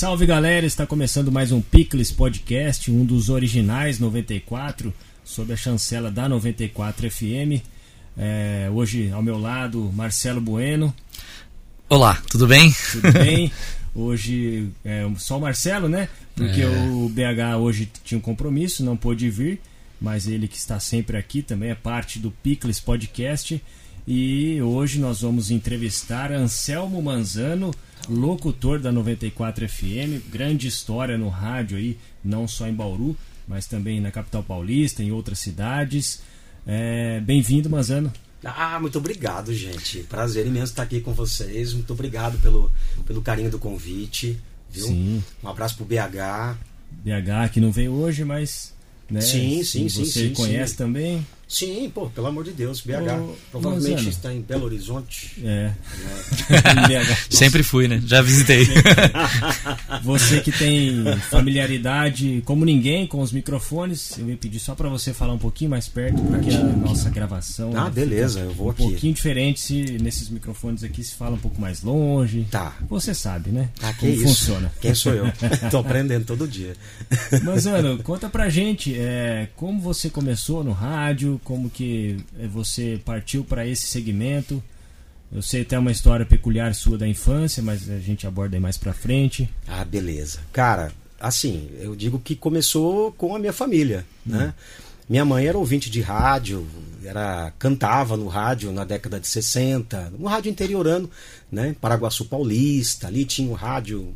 Salve galera, está começando mais um Picles Podcast, um dos originais 94, sob a chancela da 94 FM. É, hoje ao meu lado, Marcelo Bueno. Olá, tudo bem? Tudo bem? Hoje é só o Marcelo, né? Porque é. o BH hoje tinha um compromisso, não pôde vir, mas ele que está sempre aqui também é parte do Picles Podcast. E hoje nós vamos entrevistar Anselmo Manzano, locutor da 94 FM, grande história no rádio aí, não só em Bauru, mas também na capital paulista, em outras cidades. É, Bem-vindo, Manzano. Ah, muito obrigado, gente. Prazer imenso estar aqui com vocês. Muito obrigado pelo, pelo carinho do convite. Viu? Sim. Um abraço pro BH. BH que não veio hoje, mas. Né, sim, sim, sim. Você sim, conhece sim. também? Sim, pô, pelo amor de Deus, BH. Ô, Provavelmente está em Belo Horizonte. É. é. Sempre fui, né? Já visitei. você que tem familiaridade como ninguém com os microfones, eu ia pedir só para você falar um pouquinho mais perto, porque a nossa gravação. Ah, beleza, eu vou um aqui. Um pouquinho diferente se nesses microfones aqui se fala um pouco mais longe. Tá. Você sabe, né? Ah, que como isso? funciona. Quem sou eu? Tô aprendendo todo dia. Mas, Ana, conta pra gente é, como você começou no rádio como que eh, você partiu para esse segmento. Eu sei até uma história peculiar sua da infância, mas a gente aborda aí mais para frente. Ah, beleza. Cara, assim, eu digo que começou com a minha família, hum. né? Minha mãe era ouvinte de rádio, era cantava no rádio na década de 60, no rádio interiorano, né? Paraguaçu Paulista, ali tinha o rádio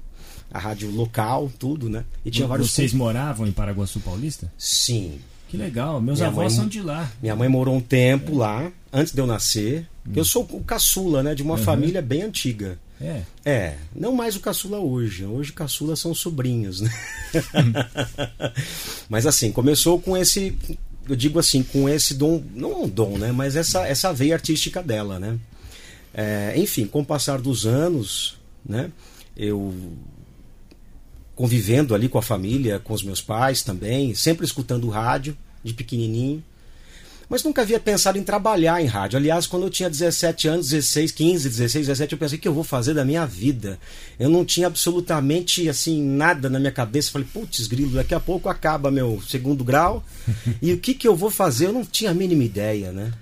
a rádio local, tudo, né? E tinha vários Vocês moravam em Paraguaçu Paulista? Sim, que legal, meus minha avós mãe, são de lá. Minha mãe morou um tempo é. lá, antes de eu nascer. Hum. Eu sou o caçula, né, de uma uhum. família bem antiga. É. É, não mais o caçula hoje. Hoje o caçula são sobrinhos, né? Mas assim, começou com esse, eu digo assim, com esse dom, não um dom, né, mas essa essa veia artística dela, né? É, enfim, com o passar dos anos, né, eu convivendo ali com a família, com os meus pais também, sempre escutando rádio de pequenininho. Mas nunca havia pensado em trabalhar em rádio. Aliás, quando eu tinha 17 anos, 16, 15, 16, 17, eu pensei, o que eu vou fazer da minha vida? Eu não tinha absolutamente, assim, nada na minha cabeça. Falei, putz, grilo, daqui a pouco acaba meu segundo grau. e o que, que eu vou fazer? Eu não tinha a mínima ideia, né?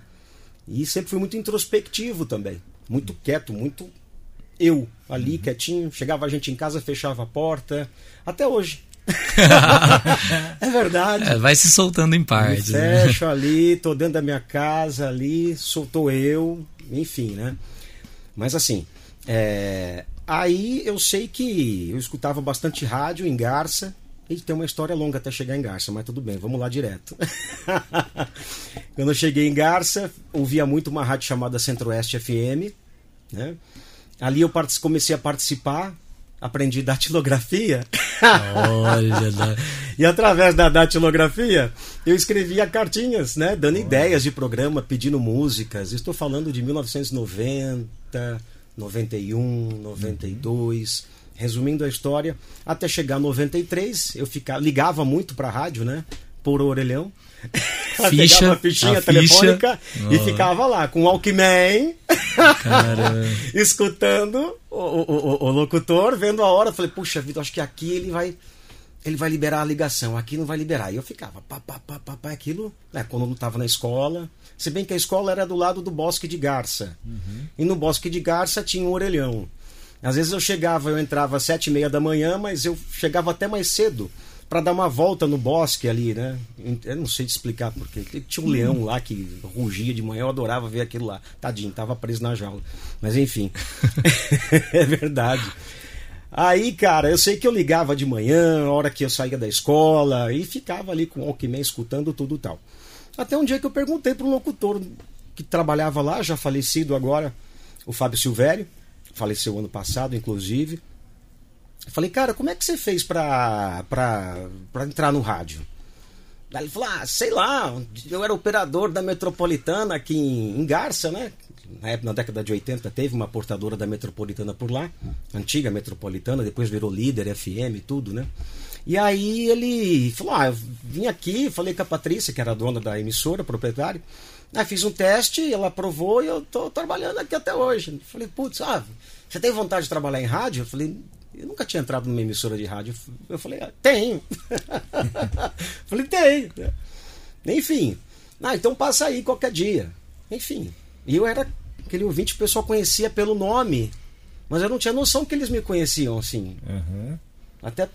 E sempre fui muito introspectivo também. Muito quieto, muito eu ali, uhum. quietinho. Chegava a gente em casa, fechava a porta. Até hoje. é verdade. É, vai se soltando em partes. Me né? fecho ali, tô dentro da minha casa ali, soltou eu, enfim, né? Mas assim, é... aí eu sei que eu escutava bastante rádio em Garça. E tem uma história longa até chegar em Garça, mas tudo bem, vamos lá direto. Quando eu cheguei em Garça, ouvia muito uma rádio chamada Centro-Oeste FM, né? Ali eu comecei a participar, aprendi datilografia. Olha, e através da datilografia, eu escrevia cartinhas, né, dando Olha. ideias de programa, pedindo músicas. Estou falando de 1990, 91, 92. Uhum. Resumindo a história, até chegar 93, eu ficava, ligava muito para a rádio, né? Por orelhão. Ficha, Pegava a fichinha a telefônica ficha. e ficava lá com o Walkman, escutando o, o, o, locutor, vendo a hora. Falei, puxa vida, acho que aqui ele vai ele vai liberar a ligação, aqui não vai liberar. E eu ficava, pá, pá, pá, pá, pá aquilo, né, quando eu não estava na escola. Se bem que a escola era do lado do Bosque de Garça. Uhum. E no Bosque de Garça tinha um orelhão. Às vezes eu chegava, eu entrava às sete e meia da manhã, mas eu chegava até mais cedo para dar uma volta no bosque ali, né? Eu não sei te explicar porque tinha um leão lá que rugia de manhã, eu adorava ver aquilo lá. Tadinho, tava preso na jaula. Mas enfim. é verdade. Aí, cara, eu sei que eu ligava de manhã, hora que eu saía da escola, e ficava ali com o Walkman escutando tudo tal. Até um dia que eu perguntei pro locutor que trabalhava lá, já falecido agora, o Fábio Silvério, faleceu ano passado, inclusive. Eu falei, cara, como é que você fez pra, pra, pra entrar no rádio? Ele falou, ah, sei lá, eu era operador da Metropolitana aqui em, em Garça, né? Na, época, na década de 80 teve uma portadora da Metropolitana por lá, antiga Metropolitana, depois virou líder FM tudo, né? E aí ele falou, ah, eu vim aqui, falei com a Patrícia, que era dona da emissora, proprietária, aí fiz um teste, ela aprovou e eu tô trabalhando aqui até hoje. Falei, putz, ah, você tem vontade de trabalhar em rádio? Eu falei, Eu nunca tinha entrado numa emissora de rádio. Eu falei, ah, tenho. falei, tenho. Enfim. Ah, então passa aí qualquer dia. Enfim. E eu era aquele ouvinte que o pessoal conhecia pelo nome. Mas eu não tinha noção que eles me conheciam, assim. Uhum. Até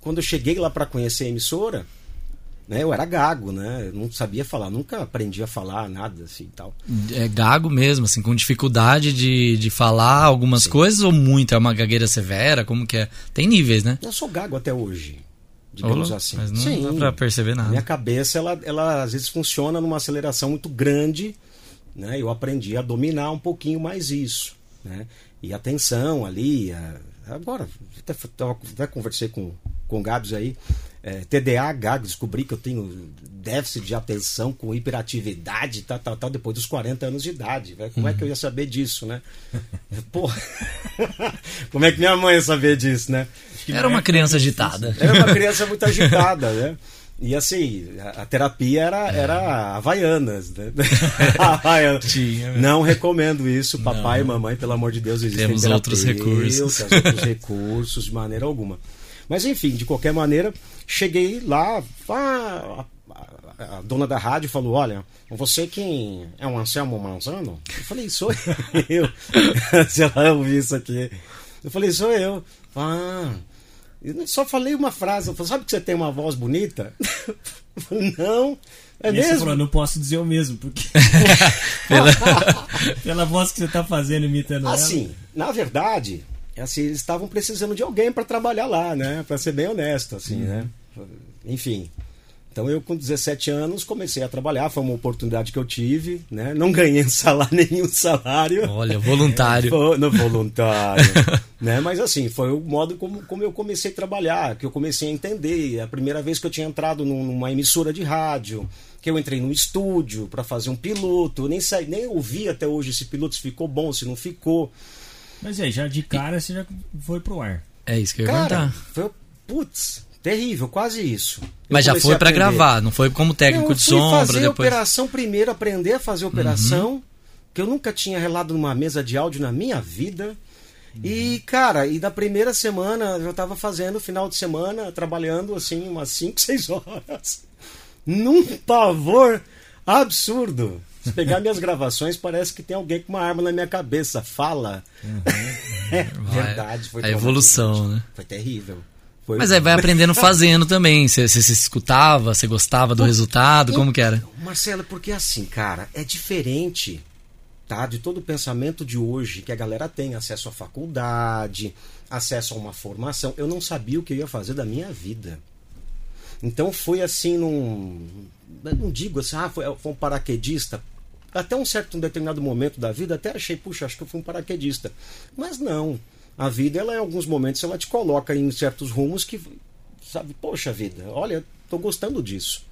quando eu cheguei lá para conhecer a emissora, né, eu era gago, né? Eu não sabia falar, nunca aprendi a falar nada assim e tal. É gago mesmo, assim, com dificuldade de, de falar algumas Sim. coisas ou muito? É uma gagueira severa? Como que é? Tem níveis, né? Eu sou gago até hoje, digamos Olá, assim. Mas não Sim. dá pra perceber nada. Minha cabeça, ela, ela às vezes funciona numa aceleração muito grande, né? Eu aprendi a dominar um pouquinho mais isso, né? E atenção ali, a- agora, até, até conversei com, com o Gabs aí, é, TDAH, descobri que eu tenho déficit de atenção com hiperatividade, tal, tal, tal, depois dos 40 anos de idade, velho. Como é que eu ia saber disso, né? Pô, como é que minha mãe ia saber disso, né? Era uma criança agitada. Era uma criança muito agitada, né? E assim, a, terapia era, era Havaianas, né? Havaianas. Tinha, né? Não recomendo isso, papai e mamãe, pelo amor de Deus, existem Temos outros recursos. outros recursos, de maneira alguma. Mas enfim, de qualquer maneira, cheguei lá, ah, a, dona da rádio falou, olha, você que é um Anselmo Manzano? Eu falei, sou eu. Se ela ouvir isso aqui. Eu falei, sou eu. Ah, eu só falei uma frase. Eu falei, sabe que você tem uma voz bonita? Eu falei, não, é e mesmo? falou, não posso dizer o mesmo, porque Pela- pela voz que você tá fazendo imitando ela. Assim, na verdade, assim, eles estavam precisando de alguém para trabalhar lá, né? Para ser bem honesto, assim, né? Enfim. Então eu com 17 anos comecei a trabalhar, foi uma oportunidade que eu tive, né? Não ganhei salário nenhum salário. Olha, voluntário. Foi no voluntário, né? Mas assim, foi o modo como, como eu comecei a trabalhar, que eu comecei a entender. A primeira vez que eu tinha entrado num- numa emissora de rádio, que eu entrei num estúdio para fazer um piloto, nem sei, nem ouvi até hoje se piloto se ficou bom, se não ficou. Mas aí, já de cara você já foi pro ar. É isso que eu ia Cara, perguntar. foi putz, terrível, quase isso. Eu Mas já foi a pra aprender. gravar, não foi como técnico eu de sombra fazer depois. Uhum. operação primeiro, aprender a fazer operação, que eu nunca tinha relado numa mesa de áudio na minha vida. Uhum. E, cara, e da primeira semana eu tava fazendo, final de semana, trabalhando assim, umas 5, 6 horas. Num pavor absurdo. Se pegar minhas gravações, parece que tem alguém com uma arma na minha cabeça. Fala. É Vai, verdade, foi a evolução, né? Foi terrível. Foi Mas aí vai aprendendo fazendo também. Você você se escutava, você gostava do resultado, como que era? Marcelo, porque assim, cara, é diferente, tá? De todo o pensamento de hoje, que a galera tem acesso à faculdade, acesso a uma formação. Eu não sabia o que eu ia fazer da minha vida. Então foi assim num. Não digo assim, ah, foi, foi um paraquedista. Até um certo um determinado momento da vida, até achei, puxa, acho que eu fui um paraquedista. Mas não. A vida, ela, em alguns momentos, ela te coloca em certos rumos que, sabe, poxa vida, olha, tô gostando disso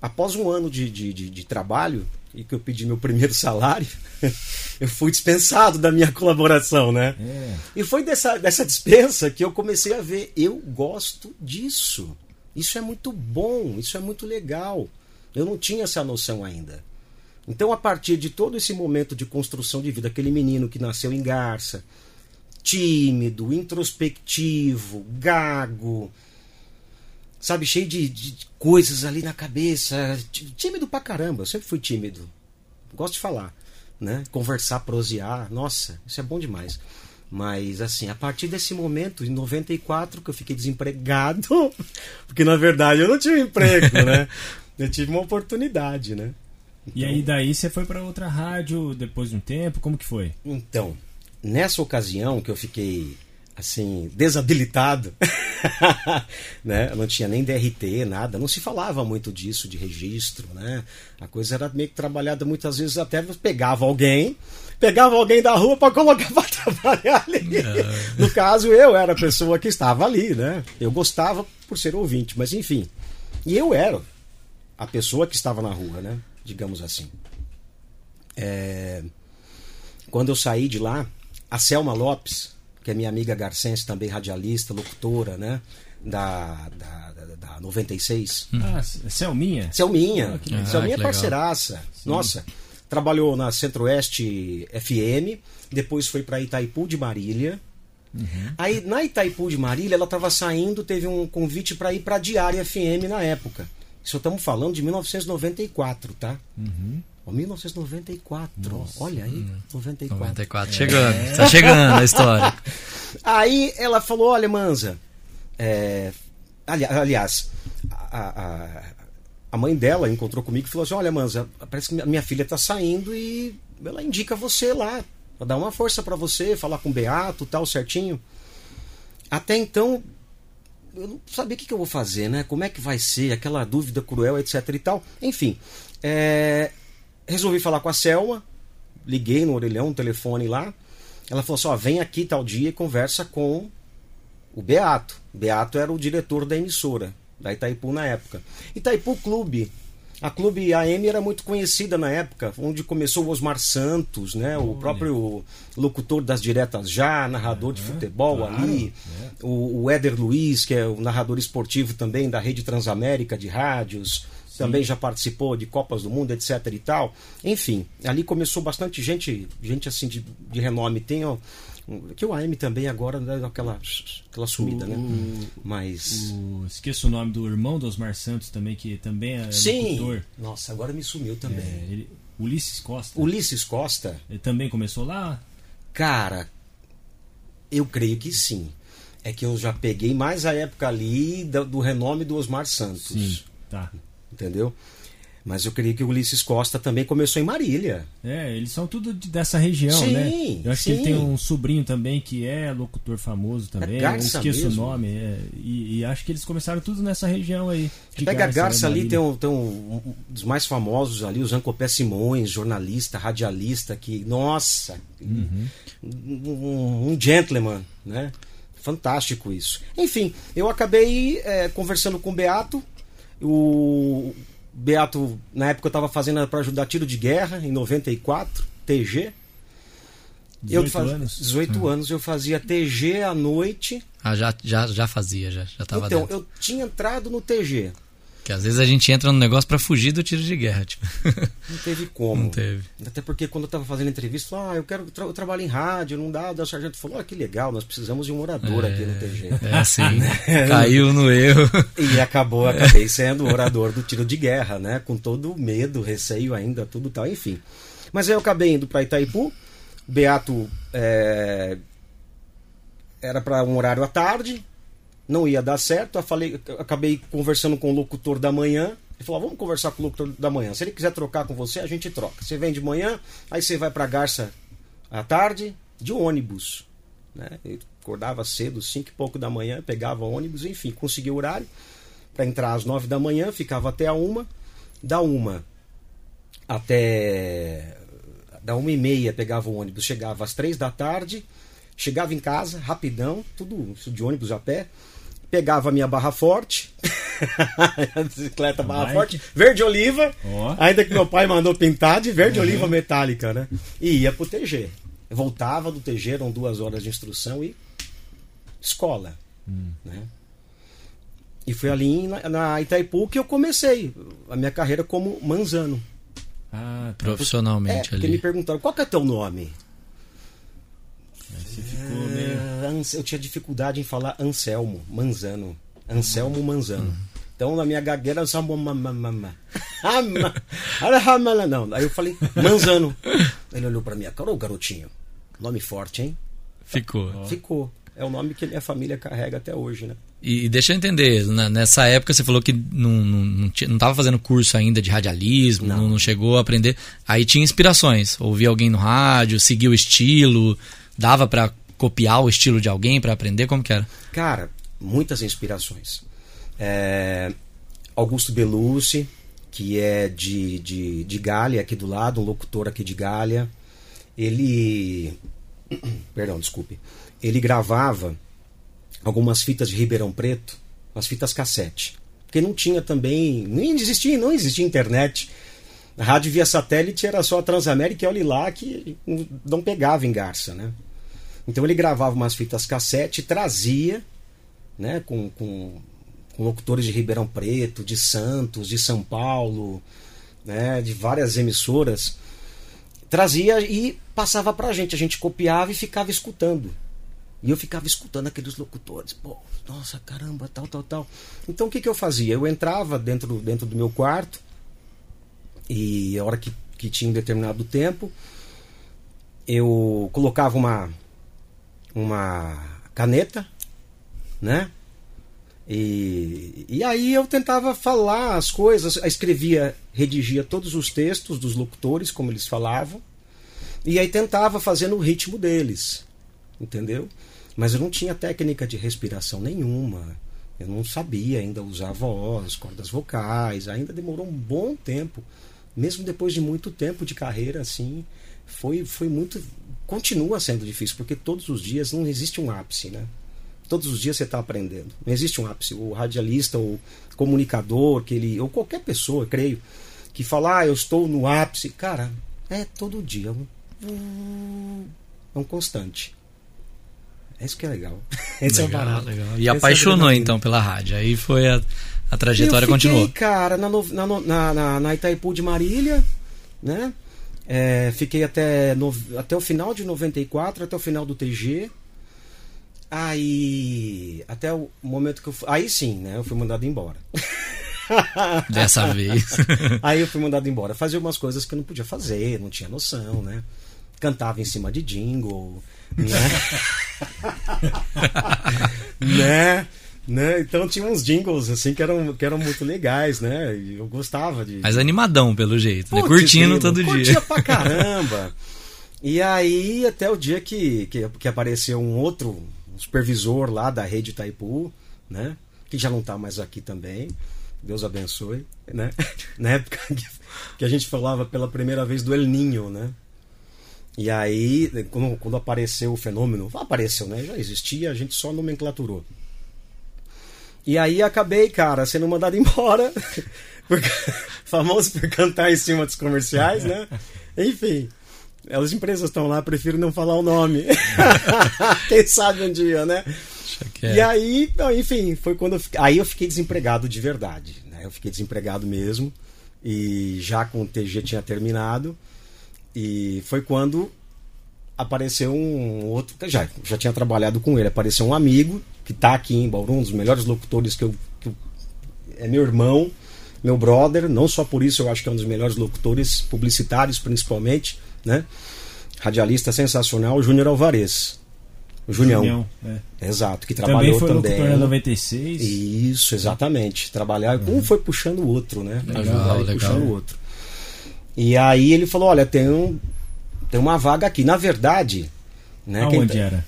após um ano de, de, de, de trabalho e que eu pedi meu primeiro salário, eu fui dispensado da minha colaboração, né? É. E foi dessa, dessa dispensa que eu comecei a ver, eu gosto disso. Isso é muito bom, isso é muito legal. Eu não tinha essa noção ainda. Então, a partir de todo esse momento de construção de vida, aquele menino que nasceu em Garça, tímido, introspectivo, gago, sabe, cheio de, de coisas ali na cabeça, tí- tímido pra caramba, eu sempre fui tímido. Gosto de falar, né? Conversar, prosear, nossa, isso é bom demais. Mas assim, a partir desse momento, em 94, que eu fiquei desempregado, porque na verdade eu não tinha um emprego, né? Eu tive uma oportunidade, né? E aí daí você foi pra outra rádio depois de um tempo, como que foi? Então, nessa ocasião que eu fiquei assim, desabilitado, né? Eu não tinha nem DRT, nada, não se falava muito disso de registro, né? A coisa era meio que trabalhada muitas vezes até pegava alguém, pegava alguém da rua para colocar para trabalhar ali. No caso, eu era a pessoa que estava ali, né? Eu gostava por ser ouvinte, mas enfim. E eu era a pessoa que estava na rua, né? Digamos assim. É, Quando eu saí de lá, a Selma Lopes, que é minha amiga garcense, também radialista, locutora, né? Da, da, da, da 96. Ah, Selminha? Selminha. Ah. Selminha é parceiraça. Nossa. Trabalhou na Centro-Oeste FM, depois foi para Itaipu de Marília, Aí na Itaipu de Marília, ela estava saindo, teve um convite para ir para a Diária FM na época. Isso estamos falando de 1994, tá? Uhum. Ó, 1994. Olha aí, 94. 94, chegando. Tá chegando a história. Aí ela falou: Olha, Manza. é, ali- aliás, a, a- a mãe dela encontrou comigo e falou assim: Olha, Manza, parece que minha- filha tá saindo e ela indica você lá. Pra dar uma força pra você, falar com o Beato tal, certinho. Até então, eu não sabia o que, que eu vou fazer, né? Como é que vai ser, aquela dúvida cruel, etc e tal. Enfim, é, resolvi falar com a Selma, liguei no orelhão, no telefone lá. Ela falou assim: ó, vem aqui tal dia e conversa com o Beato. Beato era o diretor da emissora, da Itaipu na época. Itaipu Clube. A Clube AM era muito conhecida na época, onde começou o Osmar Santos, né? O próprio locutor das diretas já, narrador de futebol claro, ali. O, o Éder Luiz, que é o narrador esportivo também da Rede Transamérica de rádios. Também já participou de Copas do Mundo, etc e tal. Enfim, ali começou bastante gente, gente assim de, de renome. Tem ó, que o AM também agora dá aquela, aquela sumida, né? Mas. O- esqueço o nome do irmão do Osmar Santos também, que também é Sim! locutor. Nossa, agora me sumiu também. É, ele- Ulisses Costa. Ulisses Costa, Ele também começou lá? cara, eu creio que sim. É que eu já peguei mais a época ali do, do renome do Osmar Santos. Sim. Tá. Entendeu? Mas eu creio que o Ulisses Costa também começou em Marília. É, eles são tudo de- dessa região, Sim, né? Eu acho que ele sim. tem um sobrinho também que é locutor famoso também. eu Garça esqueço mesmo. o nome. é, e, e acho que eles começaram tudo nessa região aí. Pega a Garça ali, Marília. tem, um, tem um, um dos mais famosos ali, o Zancopé Simões, jornalista, radialista, que, nossa, Uhum. um, um gentleman, né? Fantástico isso. Enfim, eu acabei é, conversando com o Beato. O Beato, na época, eu estava fazendo para ajudar tiro de guerra, em 94, TG. 18 eu faz- anos. 18 anos, eu fazia TG à noite. Ah, já, já, já fazia, já, já tava então, dentro. eu tinha entrado no TG. Que às vezes a gente entra no negócio pra fugir do tiro de guerra, tipo. Não teve como. Não teve. Até porque quando eu estava fazendo entrevista, ah, eu quero tra eu trabalho em rádio, não dá. O sargento falou, ah, que legal, nós precisamos de um orador aqui no TG. É assim, caiu no erro. E acabou, acabei sendo o orador do tiro de guerra, né? Com todo o medo, receio ainda, tudo tal, enfim. Mas aí eu acabei indo para Itaipu. Beato é, era para um horário à tarde, não ia dar certo. Eu falei, eu acabei conversando com o locutor da manhã. Ele falou: vamos conversar com o locutor da manhã. Se ele quiser trocar com você, a gente troca. Você vem de manhã, aí você vai para Garça à tarde, de ônibus. Né? Eu acordava cedo, cinco e pouco da manhã, pegava ônibus, enfim, consegui o horário para entrar às nove da manhã, ficava até a uma. Da uma até da uma e meia pegava o ônibus, chegava às três da tarde, chegava em casa rapidão, tudo de ônibus a pé, pegava a minha barra forte, a bicicleta barra forte, verde oliva, Ó. ainda que meu pai mandou pintar de verde oliva metálica, né? E ia pro TG. Voltava do TG, eram duas horas de instrução e escola, né? E foi ali na, na Itaipu que eu comecei a minha carreira como manzano. Ah, tá. É, Profissionalmente porque ali. me perguntaram, qual que é teu nome? Você ficou meio. Ah, Eu tinha dificuldade em falar Anselmo, Manzano. Anselmo Manzano. Então na minha gagueira só. Ama- Arahamala, Não, aí eu falei Manzano. Ele olhou pra minha cara, ô garotinho, nome forte, hein? Ficou. Ficou. É o nome que minha família carrega até hoje, né? E, e deixa eu entender, na- nessa época você falou que não, não, não, não tava fazendo curso ainda de radialismo, não. não chegou a aprender. Aí tinha inspirações. Ouvia alguém no rádio, seguia o estilo, dava pra copiar o estilo de alguém pra aprender, como que era? Cara, muitas inspirações. É, Augusto Belucci, que é de, de, de Gália, aqui do lado, um locutor aqui de Gália. Ele. Perdão, desculpe. Ele gravava algumas fitas de Ribeirão Preto, umas fitas cassete. Porque não tinha também. Nem existia, não existia internet. Rádio via satélite era só a Transamérica e olhe lá que não pegava em Garça, né? Então ele gravava umas fitas cassete, trazia, né, com, com, com locutores de Ribeirão Preto, de Santos, de São Paulo, né, de várias emissoras, trazia e passava pra gente, a gente copiava e ficava escutando. E eu ficava escutando aqueles locutores, pô, nossa caramba, tal, tal, tal. Então o que, que eu fazia? Eu entrava dentro, dentro do meu quarto, e a hora que, que tinha um determinado tempo, eu colocava uma, uma caneta, né? E, e aí eu tentava falar as coisas, escrevia, redigia todos os textos dos locutores, como eles falavam, e aí tentava fazer no ritmo deles, entendeu? Mas eu não tinha técnica de respiração nenhuma. Eu não sabia ainda usar voz, cordas vocais, ainda demorou um bom tempo. Mesmo depois de muito tempo de carreira, assim, foi, foi muito. Continua sendo difícil, porque todos os dias não existe um ápice, né? Todos os dias você está aprendendo. Não existe um ápice. O radialista, ou comunicador, que ele, ou qualquer pessoa, creio, que fala, ah, eu estou no ápice. Cara, é todo dia. É um constante. É isso que é legal. Esse legal, é o barato. Legal. E é apaixonou é então pela rádio. Aí foi a, a trajetória eu fiquei, continuou. cara, na, na, na, na Itaipu de Marília, né? É, fiquei até, no, até o final de 94, até o final do TG. Aí, até o momento que eu. Aí sim, né? Eu fui mandado embora. Dessa vez. aí eu fui mandado embora. Fazia umas coisas que eu não podia fazer, não tinha noção, né? Cantava em cima de jingle, né? né? Né? Então tinha uns jingles assim que eram, que eram muito legais, né? E eu gostava de. Mas animadão, pelo jeito, né? Curtindo todo curtia dia. Curtia pra caramba. e aí, até o dia que, que, que apareceu um outro supervisor lá da rede Itaipu, né? Que já não tá mais aqui também. Deus abençoe, né? Na época que a gente falava pela primeira vez do El Ninho, né? E aí, quando, quando apareceu o fenômeno, apareceu, né? Já existia, a gente só nomenclaturou. E aí acabei, cara, sendo mandado embora. Por, famoso por cantar em cima dos comerciais, né? Enfim. As empresas estão lá, prefiro não falar o nome. Quem sabe um dia, né? E aí, enfim, foi quando eu, aí eu fiquei desempregado de verdade. Né? Eu fiquei desempregado mesmo. E já com o TG tinha terminado. E foi quando apareceu um outro. Já, já tinha trabalhado com ele. Apareceu um amigo que está aqui em Bauru, um dos melhores locutores que eu, que eu. É meu irmão, meu brother. Não só por isso eu acho que é um dos melhores locutores, publicitários principalmente. Né? Radialista sensacional, Júnior Alvarez. O Junião. Junião é. Exato, que trabalhou também. Foi também. Locutor 96. Isso, exatamente. Trabalhar. Uhum. Um foi puxando o outro, né? Legal, legal. Puxando o outro. E aí ele falou: olha, tem, um, tem uma vaga aqui. Na verdade. Né, Aonde quem, era?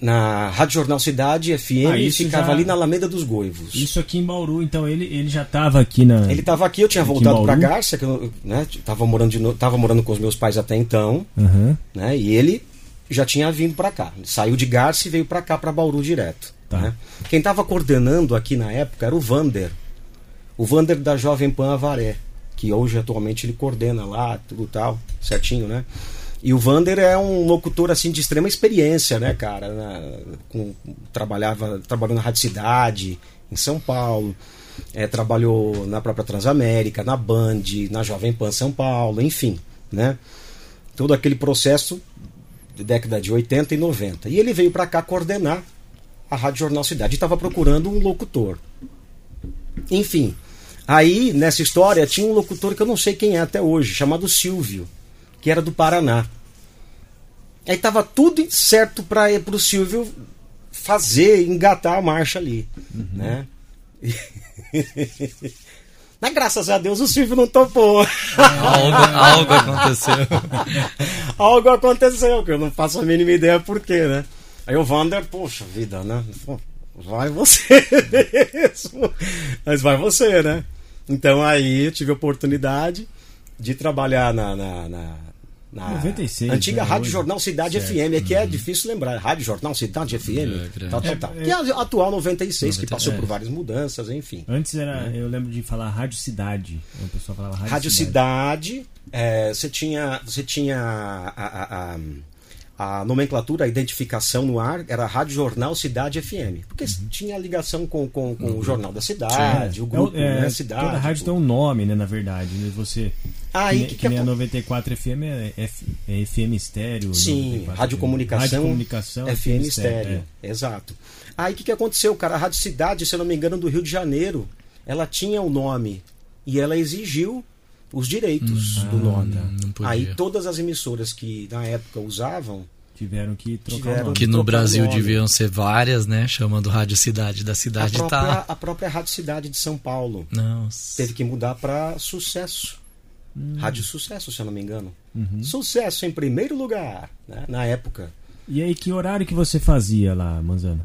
Na Rádio Jornal Cidade FM ah, ficava já... ali na Alameda dos Goivos. Isso aqui em Bauru, então ele, ele já estava aqui na. Ele estava aqui, eu tinha voltado para Garça, que eu né, tava, morando de no... tava morando com os meus pais até então. Uhum. Né, e ele já tinha vindo para cá. Ele saiu de Garça e veio para cá, para Bauru direto. Tá. Né? Quem estava coordenando aqui na época era o Vander. O Vander da Jovem Pan Avaré que hoje atualmente ele coordena lá, tudo tal, certinho, né? E o Vander é um locutor assim de extrema experiência, né, cara? Na, com, trabalhava, trabalhou na Rádio Cidade, em São Paulo, é, trabalhou na própria Transamérica, na Band, na Jovem Pan São Paulo, enfim, né? Todo aquele processo de década de 80 e 90. E ele veio para cá coordenar a Rádio Jornal Cidade e estava procurando um locutor. Enfim, Aí, nessa história, tinha um locutor que eu não sei quem é até hoje, chamado Silvio, que era do Paraná. Aí tava tudo certo para o Silvio fazer, engatar a marcha ali, uhum. né? Mas graças a Deus o Silvio não topou. Algo, algo aconteceu. algo aconteceu, que eu não faço a mínima ideia por quê, né? Aí o Vander, poxa vida, né? Vai você mesmo. Mas vai você, né? Então aí eu tive a oportunidade de trabalhar na, na, na, na 96, antiga né, Rádio hoje. Jornal Cidade certo. FM, que é uhum. difícil lembrar. Rádio Jornal Cidade FM, é, tal, tal, tal. É, é, é a atual 96, 90, que passou por várias mudanças, enfim. Antes era, eu lembro de falar Rádio Cidade. O pessoal falava Rádio, Rádio Cidade. Cidade é, você tinha, você tinha a, a, a a nomenclatura, a identificação no ar era Rádio Jornal Cidade FM. Porque uhum. tinha ligação com, com, com uhum. o Jornal da Cidade, é, o grupo, é, né, Cidade. Toda rádio tem um nome, né, na verdade. Né? Você, Aí que, que, que, que nem a acon- 94 FM é, F, é FM estéreo. Sim, 94 radiocomunicação, Radiocomunicação, FM estéreo. é. Exato. Aí o que, que aconteceu, cara? A Rádio Cidade, se eu não me engano, do Rio de Janeiro, ela tinha o nome e ela exigiu os direitos do nome. Não. Aí todas as emissoras que na época usavam, Tiveram que trocar Tiveram o nome. Que no trocar Brasil nome. deviam ser várias, né? Chamando Rádio Cidade da a cidade própria, tá. a própria Rádio Cidade de São Paulo Nossa. teve que mudar para Sucesso. Hum. Rádio Sucesso, se eu não me engano. Uhum. Sucesso em primeiro lugar, né, na época. E aí, que horário que você fazia lá, Manzano?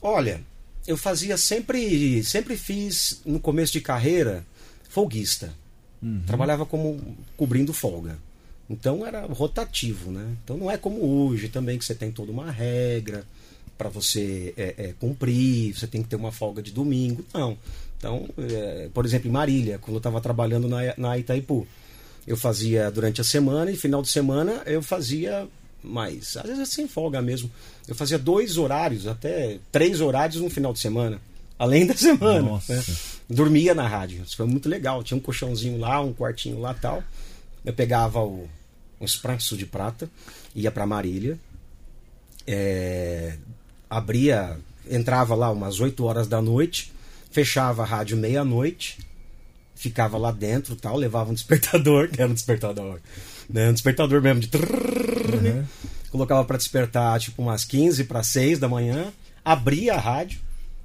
Olha, eu fazia sempre, sempre fiz no começo de carreira folguista. Trabalhava como cobrindo folga. Então era rotativo, né? Então não é como hoje também que você tem toda uma regra para você é, é, cumprir, você tem que ter uma folga de domingo, não. Então, é, por exemplo, em Marília, quando eu estava trabalhando na, na Itaipu, eu fazia durante a semana e final de semana eu fazia mais, às vezes sem folga mesmo. Eu fazia dois horários, até três horários no final de semana, além da semana. Né? Dormia na rádio, isso foi muito legal. Tinha um colchãozinho lá, um quartinho lá tal. Eu pegava o, um espraço de prata, ia para Marília, é, abria, entrava lá umas 8 horas da noite, fechava a rádio meia-noite, ficava lá dentro tal, levava um despertador, que era um despertador, né, um despertador mesmo de trrr, Uhum. colocava para despertar tipo umas 15 para 6 da manhã, abria a rádio.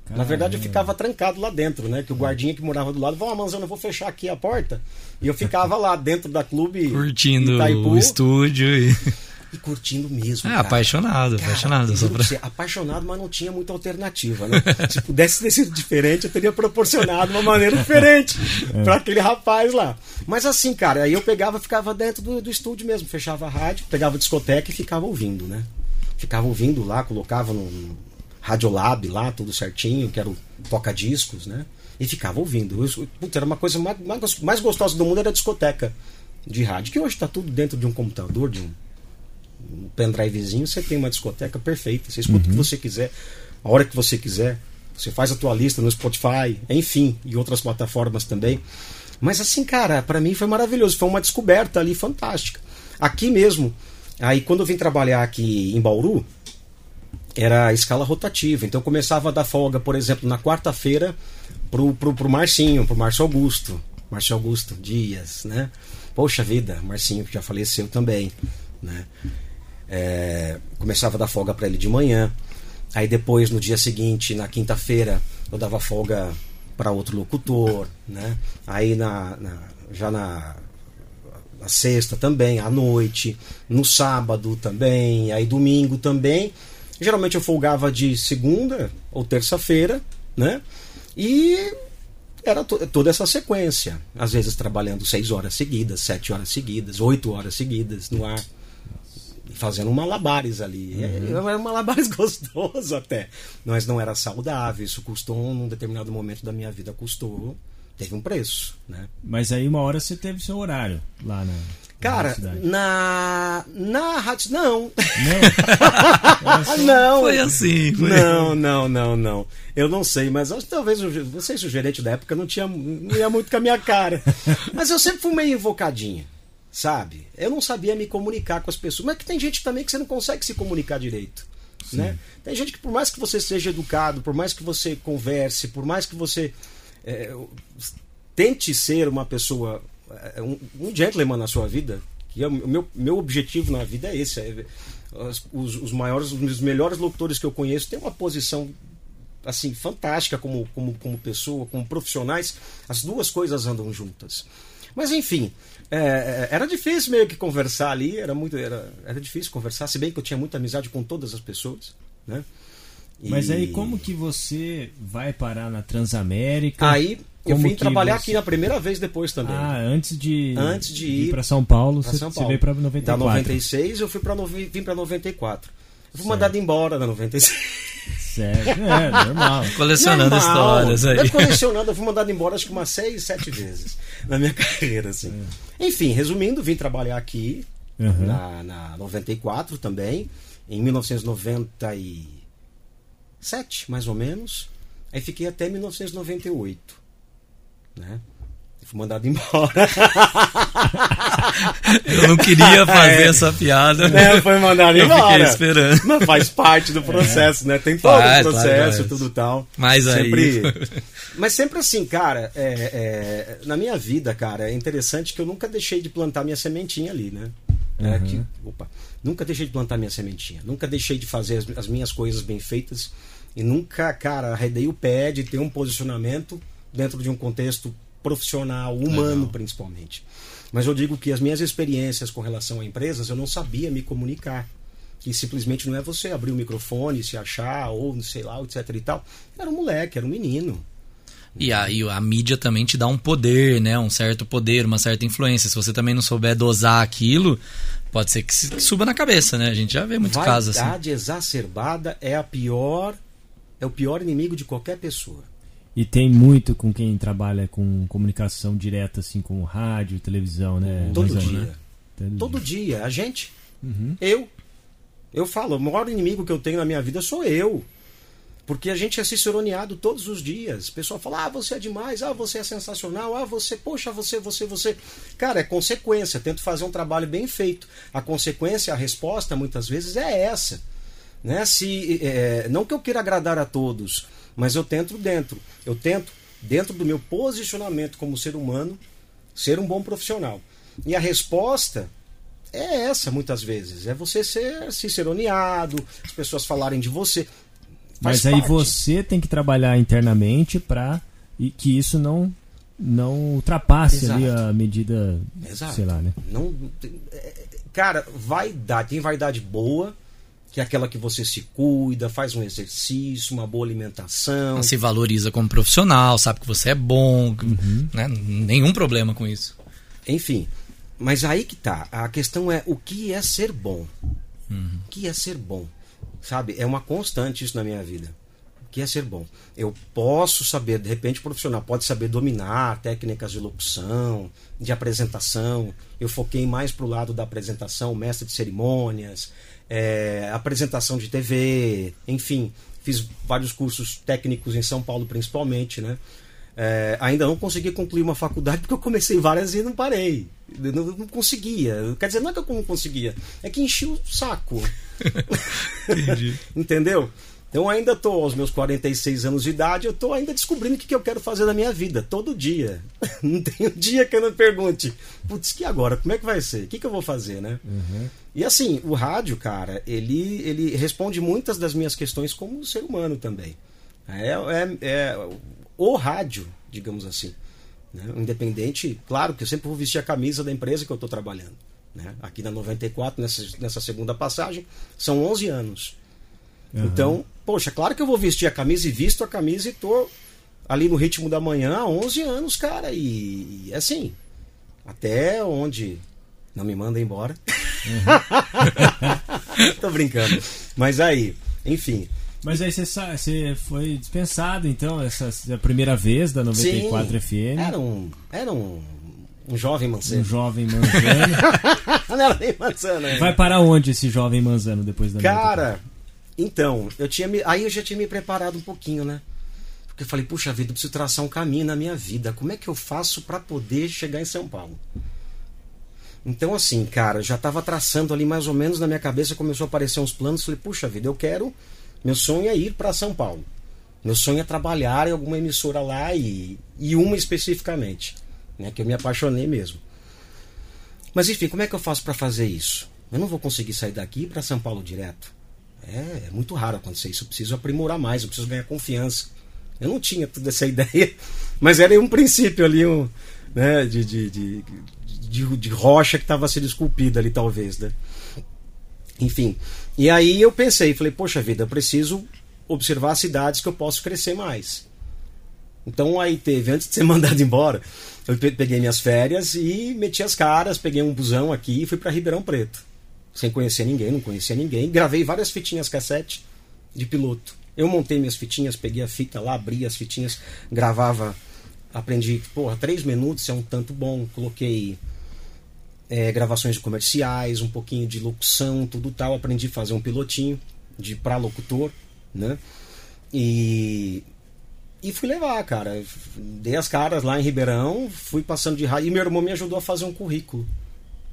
Na verdade eu Caramba. ficava trancado lá dentro, né? Que o guardinha que morava do lado falou: "Ah, Manzano, eu vou fechar aqui a porta". E eu ficava lá dentro da clube Curtindo Itaipu, o estúdio e. e curtindo mesmo. É, cara. apaixonado, Cara, apaixonado. pra... você, apaixonado, mas não tinha muita alternativa, né? Se pudesse ter sido diferente, eu teria proporcionado uma maneira diferente É. pra aquele rapaz lá. Mas assim, cara, aí eu pegava, ficava dentro do, do estúdio mesmo, fechava a rádio, pegava a discoteca e ficava ouvindo, né? Ficava ouvindo lá, colocava no, Radiolab lá, tudo certinho, que era o toca-discos, né? E ficava ouvindo. Eu, puta, era uma coisa mais, mais, gostosa do mundo, era a discoteca de rádio, que hoje tá tudo dentro de um computador, de um um pendrivezinho, você tem uma discoteca perfeita. Você escuta o que você quiser, a hora que você quiser. Você faz a tua lista no Spotify, enfim, e outras plataformas também. Mas assim, cara, pra mim foi maravilhoso. Foi uma descoberta ali fantástica. Aqui mesmo, aí quando eu vim trabalhar aqui em Bauru, era a escala rotativa. Então eu começava a dar folga, por exemplo, na quarta-feira pro, pro, pro Marcinho, pro Márcio Augusto. Márcio Augusto Dias, né? Poxa vida, Marcinho que já faleceu também, né? É, começava a dar folga para ele de manhã. Aí depois, no dia seguinte, na quinta-feira, eu dava folga para outro locutor, né? Aí na, na- já na, na sexta também, à noite, no sábado também, aí domingo também. Geralmente eu folgava de segunda ou terça-feira, né? E era to- toda essa sequência. Às vezes trabalhando seis horas seguidas, sete horas seguidas, oito horas seguidas no ar. Fazendo malabares ali. É, Era um malabares gostoso até. Mas não era saudável. Isso custou, num determinado momento da minha vida, custou. Teve um preço, né? Mas aí uma hora você teve seu horário lá na. Cara, na. Na rádio. Não! Não. não! Foi assim, foi. Não, não, não, não. Eu não sei, mas acho que talvez o, não sei se o gerente da época não tinha não ia muito com a minha cara. Mas eu sempre fui meio invocadinha, sabe? Eu não sabia me comunicar com as pessoas. Mas que tem gente também que você não consegue se comunicar direito. Né? Tem gente que por mais que você seja educado, por mais que você converse, por mais que você é, tente ser uma pessoa, é, um, um gentleman na sua vida, que é o meu, meu objetivo na vida é esse. é- os, os, os maiores, os melhores locutores que eu conheço têm uma posição assim fantástica como, como, como pessoa, como profissionais. As duas coisas andam juntas. Mas enfim, é, é, era difícil meio que conversar ali, era muito, era, era difícil conversar, se bem que eu tinha muita amizade com todas as pessoas, né? E- Mas aí como que você vai parar na Transamérica? Aí eu vim trabalhar você- aqui na primeira vez depois também. Ah, antes de Antes de ir para São Paulo, pra você, São você Paulo. veio para Da 94. 96 eu fui para vim para 94. Eu fui Certo. mandado embora da 96. Certo, é normal. Colecionando Normal. histórias aí. Eu colecionando, eu fui mandado embora acho que umas seis, sete vezes na minha carreira, assim. Enfim, resumindo, vim trabalhar aqui Uhum. na, na 94 também, em 1997, mais ou menos. Aí fiquei até 1998, né? Fui mandado embora. Eu não queria fazer é. essa piada. É, foi mandado embora. Fiquei esperando. Mas faz parte do processo, é. né? Tem todo o processo, claro, tudo tal. Mas sempre... aí. Mas sempre assim, cara, é, é, na minha vida, cara, é interessante que eu nunca deixei de plantar minha sementinha ali, né? É uhum. que, opa, nunca deixei de plantar minha sementinha, nunca deixei de fazer as, as minhas coisas bem feitas e nunca, cara, arredei o pé de ter um posicionamento dentro de um contexto profissional, humano Legal. principalmente. Mas eu digo que as minhas experiências com relação a empresas, eu não sabia me comunicar. Que simplesmente não é você abrir o microfone, se achar, ou sei lá, etc e tal. Era um moleque, era um menino. E a, e a mídia também te dá um poder, né? Um certo poder, uma certa influência. Se você também não souber dosar aquilo, pode ser que, se, que suba na cabeça, né? A gente já vê muitos Vaidade casos assim. Vaidade exacerbada é a pior, é o pior inimigo de qualquer pessoa. E tem muito com quem trabalha com comunicação direta, assim, com rádio, televisão, né? Todo Mas, dia. Né? Todo, Todo dia. dia. A gente. Uhum. Eu. Eu falo, o maior inimigo que eu tenho na minha vida sou eu. Porque a gente é ciceroneado todos os dias. O pessoal fala, ah, você é demais, ah, você é sensacional, ah, você, poxa, você, você, você. Cara, é consequência. Tento fazer um trabalho bem feito. A consequência, a resposta, muitas vezes, é essa. Né? Se, é, não que eu queira agradar a todos, mas eu tento dentro. Eu tento, dentro do meu posicionamento como ser humano, ser um bom profissional. E a resposta é essa, muitas vezes. É você ser ciceroneado, as pessoas falarem de você. Mas aí você tem que trabalhar internamente para que isso não não ultrapasse Exato. ali a medida, Exato. sei lá, né? Não, é, cara, vaidade, tem vaidade boa, que é aquela que você se cuida, faz um exercício, uma boa alimentação. Se valoriza como profissional, sabe que você é bom, uhum. né? nenhum problema com isso. Enfim, mas aí que tá. A questão é o que é ser bom. Uhum. O que é ser bom? Sabe? É uma constante isso na minha vida. O que é ser bom? Eu posso saber, de repente, o profissional pode saber dominar técnicas de locução, de apresentação. Eu foquei mais pro lado da apresentação, mestre de cerimônias, é, apresentação de TV, enfim, fiz vários cursos técnicos em São Paulo principalmente, né? É, ainda não consegui concluir uma faculdade porque eu comecei várias e não parei. Não, não, conseguia. Quer dizer, não é que eu não conseguia, é que enchi o saco. Entendeu? Então ainda estou aos meus 46 anos de idade, eu estou ainda descobrindo o que, que eu quero fazer na minha vida, todo dia. Não tem um dia que eu não pergunte, putz, que agora? Como é que vai ser? O que, que eu vou fazer, né? Uhum. E assim, o rádio, cara, ele, ele responde muitas das minhas questões como ser humano também. É, é, é o rádio, digamos assim. Né? Independente, claro que eu sempre vou vestir a camisa da empresa que eu estou trabalhando. Né? Aqui na 94, nessa, nessa segunda passagem, são 11 anos. Uhum. Então, poxa, claro que eu vou vestir a camisa e visto a camisa e tô ali no ritmo da manhã há 11 anos, cara. E, e assim, até onde não me manda embora. Uhum. tô brincando. Mas aí, enfim. Mas aí você, você foi dispensado, então, essa a primeira vez da 94 Sim, FM. Era um, era um, um jovem manzano. Um jovem manzano. não era nem manzano. Né? Vai para onde esse jovem manzano depois da Cara, então, eu tinha me, aí eu já tinha me preparado um pouquinho, né? Porque eu falei, puxa vida, eu preciso traçar um caminho na minha vida. Como é que eu faço para poder chegar em São Paulo? Então, assim, cara, já estava traçando ali mais ou menos na minha cabeça, começou a aparecer uns planos. Falei, puxa vida, eu quero. Meu sonho é ir para São Paulo. Meu sonho é trabalhar em alguma emissora lá e, e uma especificamente, né? Que eu me apaixonei mesmo. Mas enfim, como é que eu faço para fazer isso? Eu não vou conseguir sair daqui para São Paulo direto. É, é muito raro acontecer isso. Eu preciso aprimorar mais, eu preciso ganhar confiança. Eu não tinha toda essa ideia, mas era um princípio ali um, né, de, de, de, de, de rocha que estava sendo esculpida ali, talvez. Né? Enfim. E aí eu pensei, falei, poxa vida, eu preciso observar cidades que eu posso crescer mais. Então aí teve, antes de ser mandado embora, eu peguei minhas férias e meti as caras, peguei um busão aqui e fui para Ribeirão Preto sem conhecer ninguém, não conhecia ninguém. Gravei várias fitinhas cassete de piloto. Eu montei minhas fitinhas, peguei a fita lá, abri as fitinhas, gravava, aprendi, porra, três minutos é um tanto bom. Coloquei é, gravações de comerciais, um pouquinho de locução, tudo tal. Aprendi a fazer um pilotinho de para locutor, né? E E fui levar, cara. Dei as caras lá em Ribeirão, fui passando de rádio. E meu irmão me ajudou a fazer um currículo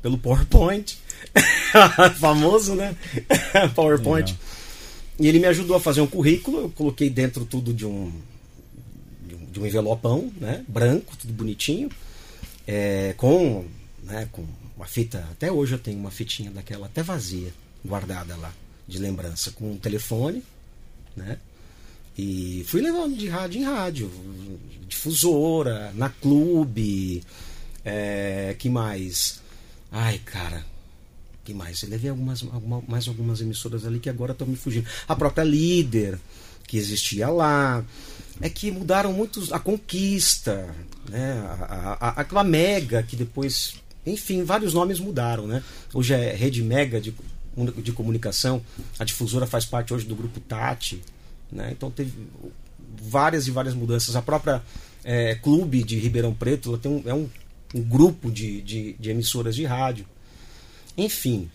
pelo PowerPoint. Famoso, né? PowerPoint. Legal. E ele me ajudou a fazer um currículo. Eu coloquei dentro tudo de um, de um, de um envelopão, né? Branco, tudo bonitinho. É, com, né, com uma fita. Até hoje eu tenho uma fitinha daquela, até vazia, guardada lá, de lembrança, com um telefone, né? E fui levando de rádio em rádio, difusora, na clube, é, que mais? Ai, cara, que mais? Eu levei algumas, alguma, mais algumas emissoras ali que agora estão me fugindo. A própria Líder, que existia lá. É que mudaram muito a conquista, né? A, a, aquela Mega, que depois. Enfim, vários nomes mudaram, né? Hoje é Rede Mega de, de comunicação. A difusora faz parte hoje do grupo Tati. Né? Então teve várias e várias mudanças. A própria é, Clube de Ribeirão Preto ela tem um, é um, um grupo de, de, de, emissoras de rádio. Enfim.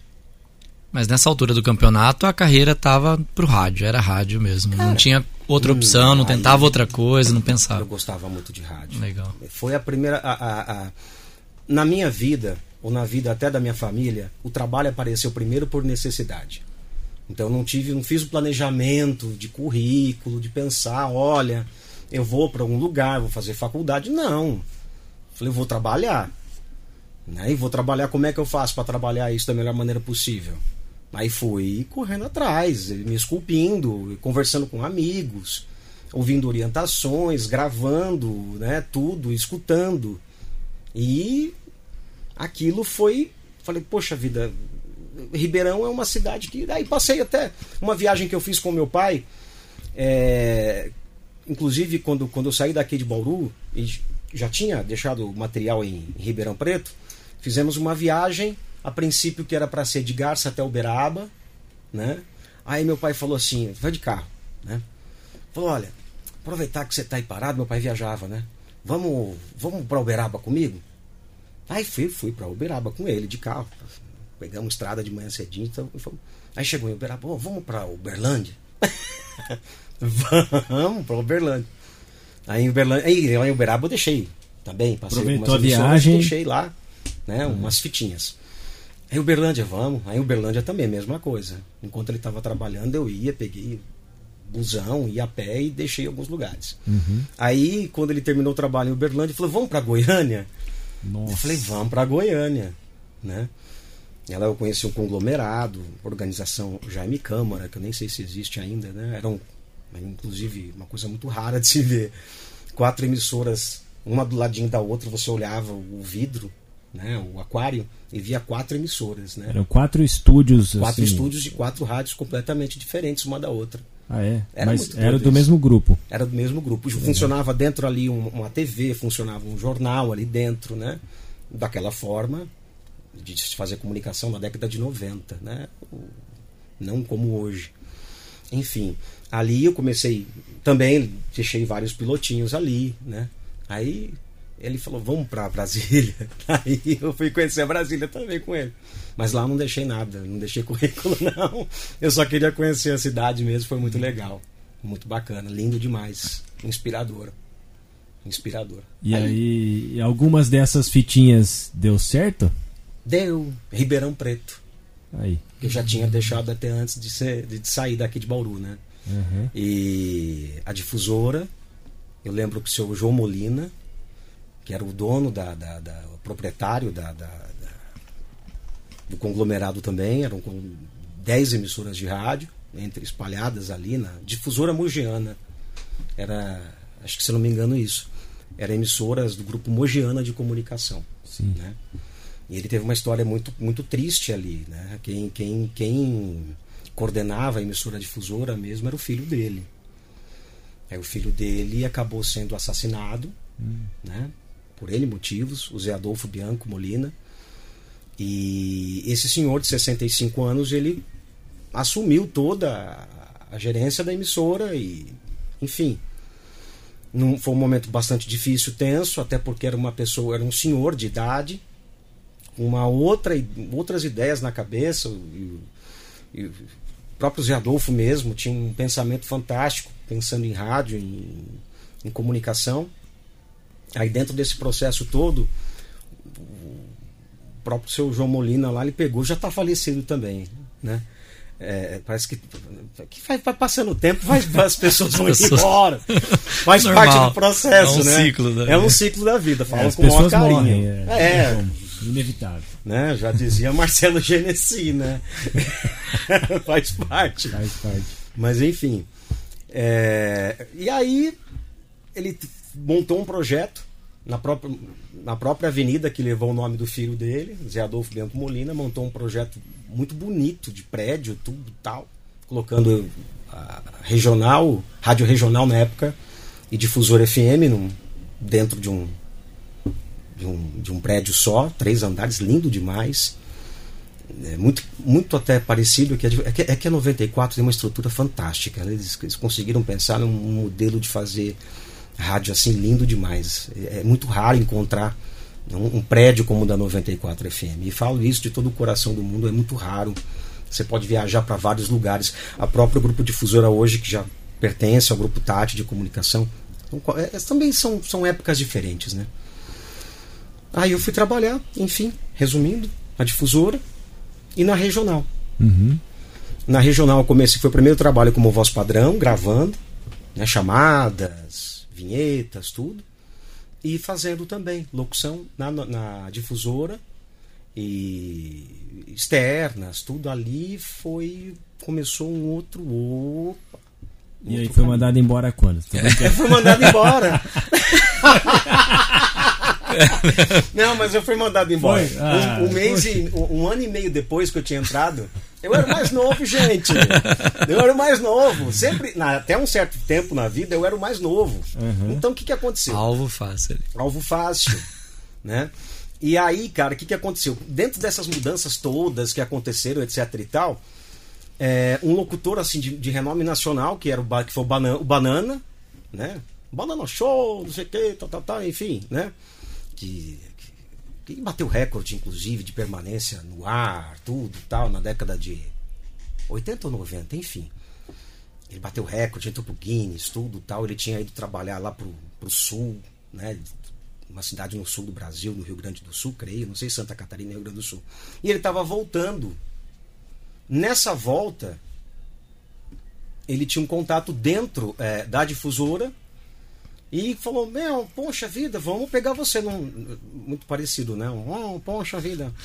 Mas nessa altura do campeonato a carreira estava pro rádio, era rádio mesmo. Cara, não tinha outra opção, não tentava outra coisa, não pensava. Eu gostava muito de rádio. Legal. Foi a primeira. A, a, a, na minha vida, ou na vida até da minha família, o trabalho apareceu primeiro por necessidade. Então não tive, não fiz o planejamento de currículo, de pensar, olha, eu vou para um lugar, vou fazer faculdade, não. Falei, vou trabalhar. Né? E vou trabalhar, como é que eu faço para trabalhar isso da melhor maneira possível? Aí fui correndo atrás, me esculpindo, conversando com amigos, ouvindo orientações, gravando, né, tudo, escutando. E aquilo foi, falei, poxa vida, Ribeirão é uma cidade que. Aí passei até uma viagem que eu fiz com meu pai. É, inclusive, quando, quando eu saí daqui de Bauru, e já tinha deixado material em, em Ribeirão Preto, fizemos uma viagem, a princípio que era para ser de Garça até Uberaba, né? Aí meu pai falou assim: vai de carro, né? Falou: olha, aproveitar que você está aí parado, meu pai viajava, né? Vamos, vamos para Uberaba comigo? Aí fui, fui para Uberaba com ele de carro. Pegamos estrada de manhã cedinho. Então, aí chegou em Uberaba, oh, vamos para Uberlândia? vamos para Uberlândia. Aí em Uberlândia, aí, em Uberaba eu deixei também. Passei Aproveitou a viagem. Deixei lá, né, uhum. umas fitinhas. Aí Uberlândia, vamos. Aí Uberlândia também, mesma coisa. Enquanto ele estava trabalhando, eu ia, peguei busão, ia a pé e deixei em alguns lugares. Uhum. Aí, quando ele terminou o trabalho em Uberlândia, ele falou: Vamos para Goiânia? Nossa. Eu falei: Vamos para Goiânia. Né? Ela eu conheci um conglomerado, organização Jaime Câmara, que eu nem sei se existe ainda, né? Eram, inclusive, uma coisa muito rara de se ver. Quatro emissoras, uma do ladinho da outra, você olhava o vidro, né? O aquário, e via quatro emissoras, né? Eram quatro estúdios. Quatro assim... estúdios de quatro rádios completamente diferentes uma da outra. Ah, é? Era Mas era do isso. mesmo grupo. Era do mesmo grupo. Funcionava dentro ali uma TV, funcionava um jornal ali dentro, né? Daquela forma, de se fazer comunicação na década de 90, né? não como hoje. Enfim, ali eu comecei também, deixei vários pilotinhos ali, né? Aí ele falou, vamos para Brasília. Aí eu fui conhecer a Brasília também com ele. Mas lá não deixei nada, não deixei currículo, não. Eu só queria conhecer a cidade mesmo, foi muito legal. Muito bacana, lindo demais, inspiradora. Inspiradora. E aí, aí algumas dessas fitinhas deu certo? Deu Ribeirão Preto. Aí. Que eu já tinha deixado até antes de, ser, de sair daqui de Bauru, né? Uhum. E a difusora, eu lembro que o senhor João Molina, que era o dono da, da, da o proprietário da, da, do conglomerado também, eram com 10 emissoras de rádio, entre espalhadas ali na difusora Mogiana. Era, acho que se não me engano isso, era emissoras do grupo Mogiana de comunicação, Sim. né? E ele teve uma história muito, muito triste ali. Né? Quem, quem, quem coordenava a emissora difusora mesmo era o filho dele. Aí o filho dele acabou sendo assassinado, hum. né? Por N motivos, o Zé Adolfo Bianco Molina. E esse senhor de 65 anos, ele assumiu toda a gerência da emissora e, enfim, num, foi um momento bastante difícil, tenso, até porque era uma pessoa, era um senhor de idade, uma outra outras ideias na cabeça e, e o próprio Zé Adolfo mesmo tinha um pensamento fantástico pensando em rádio em, em comunicação. Aí dentro desse processo todo, o próprio seu João Molina lá, ele pegou, já está falecido também, né? É, parece que, que vai, vai, passando o tempo, vai, as pessoas vão embora. Faz Normal. parte do processo, é um né? Ciclo da é um ciclo da vida. Fala é, com maior carinho. Morrem, é, é. inevitável. Né? Já dizia Marcelo Genesi, né? Faz parte. Faz parte. Mas enfim. É, e aí ele montou um projeto na própria, na própria avenida que levou o nome do filho dele, Zé Adolfo Bianco Molina, montou um projeto muito bonito de prédio, tudo tal, colocando a regional, rádio regional na época e difusor FM num, dentro de um, de um de um prédio só, três andares, lindo demais. É muito, muito até parecido que é, que, é que a 94 tem uma estrutura fantástica. Né? Eles, eles conseguiram pensar num modelo de fazer rádio assim lindo demais. É, é muito raro encontrar um, um, prédio como o da 94 FM. E falo isso de todo o coração do mundo, é muito raro. Você pode viajar para vários lugares. A própria grupo difusora hoje, que já pertence ao grupo Tati de comunicação, então, é, também são, são épocas diferentes, né? Aí eu fui trabalhar, enfim, resumindo, na difusora e na regional. Uhum. Na regional eu comecei, foi o primeiro trabalho como voz padrão, gravando, né, chamadas, vinhetas, tudo. E fazendo também locução na, na difusora e externas, tudo ali foi. Começou um outro. Opa, e aí foi caminho. mandado embora quando? É. Foi mandado embora. Não, mas eu fui mandado embora. Ah, um, um, mês e, um, ano e meio depois que eu tinha entrado, eu era mais novo, gente. Eu era o mais novo. Sempre, na, até um certo tempo na vida, eu era o mais novo. Uhum. Então o que, que aconteceu? Alvo fácil. Alvo fácil. né? E aí, cara, o que, que aconteceu? Dentro dessas mudanças todas que aconteceram, etc e tal, é, um locutor assim de, de, renome nacional, que era o, que foi o Banana, o Banana né? Banana Show, não sei o que, tal, tal, tal, enfim, né? Que, que, bateu recorde, inclusive, de permanência no ar, tudo tal, na década de 80 ou 90, enfim. Ele bateu recorde, entrou pro Guinness, tudo tal. Ele tinha ido trabalhar lá pro, pro sul, né? Uma cidade no sul do Brasil, no Rio Grande do Sul, creio, não sei Santa Catarina, Rio Grande do Sul. E ele estava voltando. Nessa volta, ele tinha um contato dentro é, da difusora e falou, meu, poxa vida, vamos pegar você num. Muito parecido, né? Oh, poxa vida.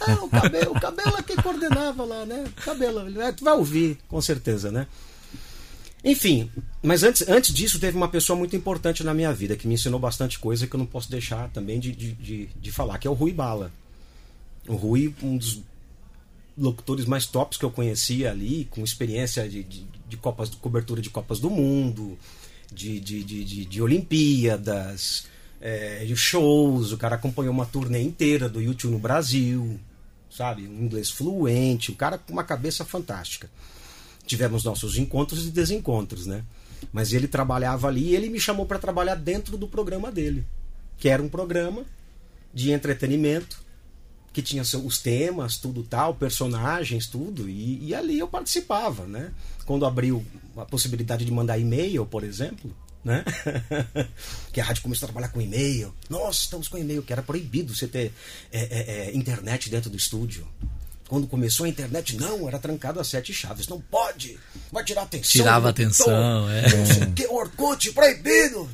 Ah, o cabelo, o cabelo é que coordenava lá, né? O cabelo, tu vai ouvir, com certeza, né? Enfim, mas antes, antes disso teve uma pessoa muito importante na minha vida que me ensinou bastante coisa que eu não posso deixar também de, de, de, de falar, que é o Rui Bala. O Rui, um dos locutores mais tops que eu conhecia ali, com experiência de, de, de copas, de cobertura de Copas do Mundo, de, de, de, de, de Olimpíadas, é, de shows. O cara acompanhou uma turnê inteira do YouTube no Brasil, sabe? Um inglês fluente, o cara com uma cabeça fantástica. Tivemos nossos encontros e desencontros, né? Mas ele trabalhava ali e ele me chamou para trabalhar dentro do programa dele, que era um programa de entretenimento que tinha os temas, tudo tal, personagens, tudo, e, e ali eu participava, né? Quando abriu a possibilidade de mandar e-mail, por exemplo, né? que a rádio começou a trabalhar com e-mail. Nossa, estamos com e-mail, que era proibido você ter é, é, é, internet dentro do estúdio. Quando começou a internet, não, era trancado a sete chaves. Não pode! Vai tirar atenção. Tirava atenção, é. Que, Orkut, proibido!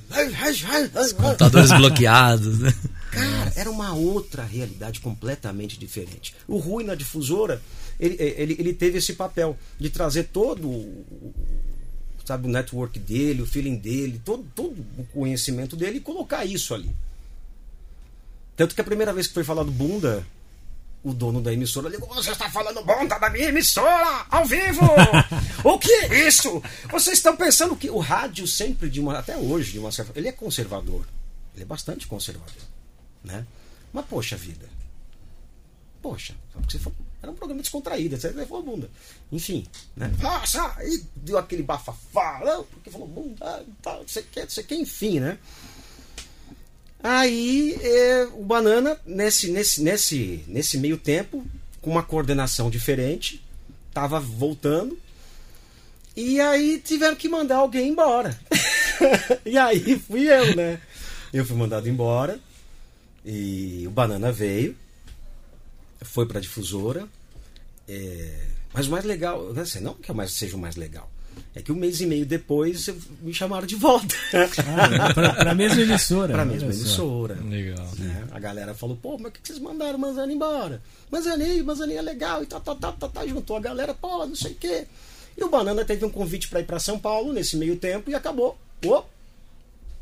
Os computadores bloqueados, né? Cara, era uma outra realidade completamente diferente. O Rui na difusora, ele, ele, ele teve esse papel de trazer todo sabe, o network dele, o feeling dele, todo, todo o conhecimento dele e colocar isso ali. Tanto que a primeira vez que foi falado bunda, o dono da emissora ligou: Você está falando bunda da minha emissora, ao vivo! o que é isso? Vocês estão pensando que o rádio sempre, de uma, até hoje, de uma certa ele é conservador. Ele é bastante conservador. Né? Mas, poxa vida. Poxa, você era um programa descontraído, você levou a bunda. Enfim, né? Nossa, deu aquele bafafá, não, porque falou bunda, tal, não sei o que, não sei o que, enfim, né? Aí é, o Banana, nesse, nesse, nesse, nesse meio tempo, com uma coordenação diferente, tava voltando. E aí tiveram que mandar alguém embora. e aí fui eu, né? Eu fui mandado embora. E o Banana veio. Foi pra difusora. É, mas o mais legal, né, assim, não que mais, seja o mais legal, é que um mês e meio depois me chamaram de volta. Ah, pra, pra mesma emissora. pra olha mesma só. emissora. Legal. né? A galera falou, pô, mas por que vocês mandaram o Manzani embora? Manzani, Manzani é legal e tal, tal, tal, tal, tal. Juntou a galera, pô, não sei o quê. E o Banana teve um convite para ir para São Paulo nesse meio tempo e acabou. Ô,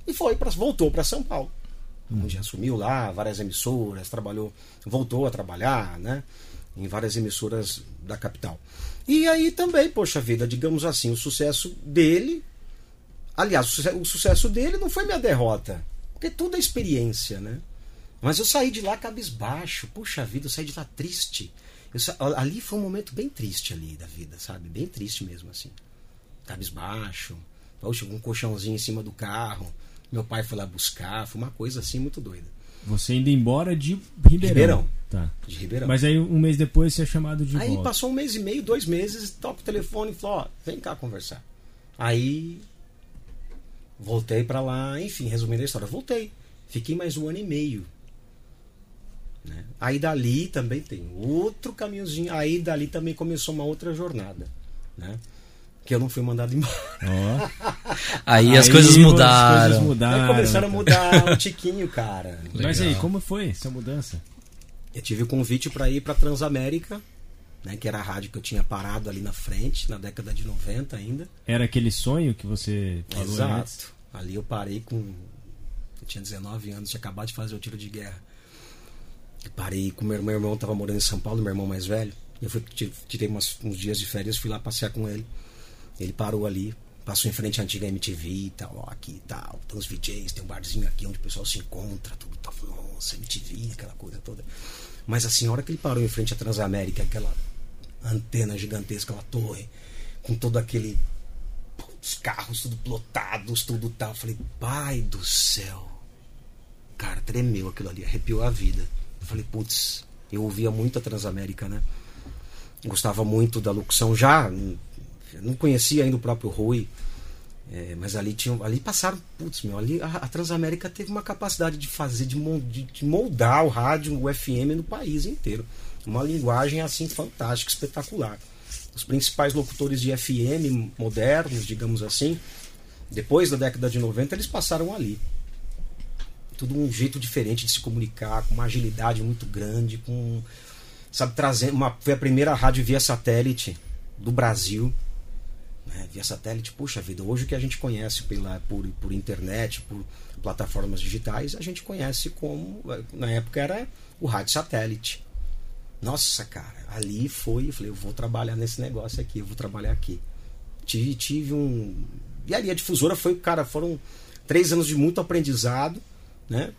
e foi, pra, voltou para São Paulo. Onde assumiu lá várias emissoras, trabalhou, voltou a trabalhar, né? Em várias emissoras da capital. E aí também, poxa vida, digamos assim, o sucesso dele. Aliás, o suce- o sucesso dele não foi minha derrota. Porque tudo é experiência, né? Mas eu saí de lá cabisbaixo. Puxa vida, eu saí de lá triste. Eu Ali foi um momento bem triste ali da vida, sabe? Bem triste mesmo, assim. Cabisbaixo. Poxa, um colchãozinho em cima do carro. Meu pai foi lá buscar. Foi uma coisa assim muito doida. Você indo embora de Ribeirão. Ribeirão. Tá. De Ribeirão. Mas aí um mês depois você é chamado de Aí volta. passou um mês e meio, dois meses, toca o telefone e falou, ó, vem cá conversar. Aí voltei pra lá, enfim, resumindo a história, voltei. Fiquei mais um ano e meio. né? Aí dali também tem outro caminhozinho. Aí dali também começou uma outra jornada. Né? Que eu não fui mandado embora. Ó. Aí, as Aí coisas As mudaram. coisas mudaram. Aí começaram a mudar um tiquinho, cara. Mas aí, como foi essa mudança? Eu tive o convite para ir para Transamérica, né, que era a rádio que eu tinha parado ali na frente, na década de 90 ainda. Era aquele sonho que você falou antes? Exato. Ali eu parei com. Eu tinha 19 anos, tinha acabado de fazer o tiro de guerra. Eu parei com meu, meu irmão, estava morando em São Paulo, meu irmão mais velho. Eu fui, tirei, tirei umas- uns dias de férias, fui lá passear com ele. Ele parou ali, passou em frente à antiga MTV e tal, ó, aqui e tal. Tem uns VJs, tem um barzinho aqui onde o pessoal se encontra, tudo tal. Nossa, MTV, aquela coisa toda. Mas assim, a hora que ele parou em frente à Transamérica, aquela antena gigantesca, aquela torre, com todo aquele os carros tudo plotados, tudo tal. Eu falei, pai do céu. Cara, tremeu aquilo ali, arrepiou a vida. Eu falei, putz, eu ouvia muito a Transamérica, né? Gostava muito da locução já, não conhecia ainda o próprio Rui. é, mas ali tinham, ali passaram, putz, meu, ali a, a Transamérica teve uma capacidade de fazer, de, de moldar o rádio, o FM no país inteiro. Uma linguagem assim fantástica, espetacular. Os principais locutores de FM modernos, digamos assim, depois da década de 90, eles passaram ali. Tudo um jeito diferente de se comunicar, com uma agilidade muito grande, com sabe trazendo uma foi a primeira rádio via satélite do Brasil, né? Via satélite, puxa vida, hoje o que a gente conhece pela por, por internet, por plataformas digitais, a gente conhece como na época era o rádio satélite. Nossa, cara, ali foi, eu falei, eu vou trabalhar nesse negócio aqui, eu vou trabalhar aqui. Tive, tive um. E ali a difusora foi, cara, foram três anos de muito aprendizado, né?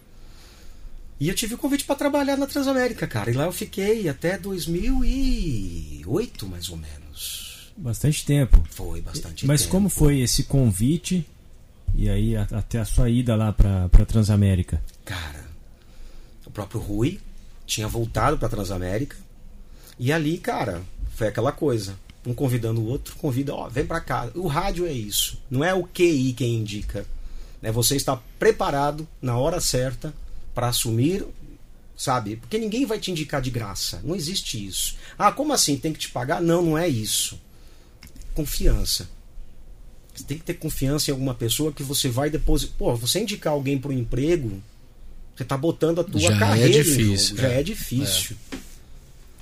E eu tive o convite para trabalhar na Transamérica, cara. E lá eu fiquei até 2008, mais ou menos. Bastante tempo. Foi bastante Mas tempo. como foi esse convite e aí a- até a sua ida lá pra, pra Transamérica? Cara, o próprio Rui tinha voltado para Transamérica. E ali, cara, foi aquela coisa. Um convidando o outro, convida, ó, vem pra cá. O rádio é isso. Não é o QI quem indica. É você estar preparado na hora certa para assumir, sabe? Porque ninguém vai te indicar de graça. Não existe isso. Ah, como assim? Tem que te pagar? Não, não é isso. Confiança. Você tem que ter confiança em alguma pessoa que você vai depositar. Pô, você indicar alguém para um emprego, você tá botando a tua Já é carreira em difícil. Já é. é difícil.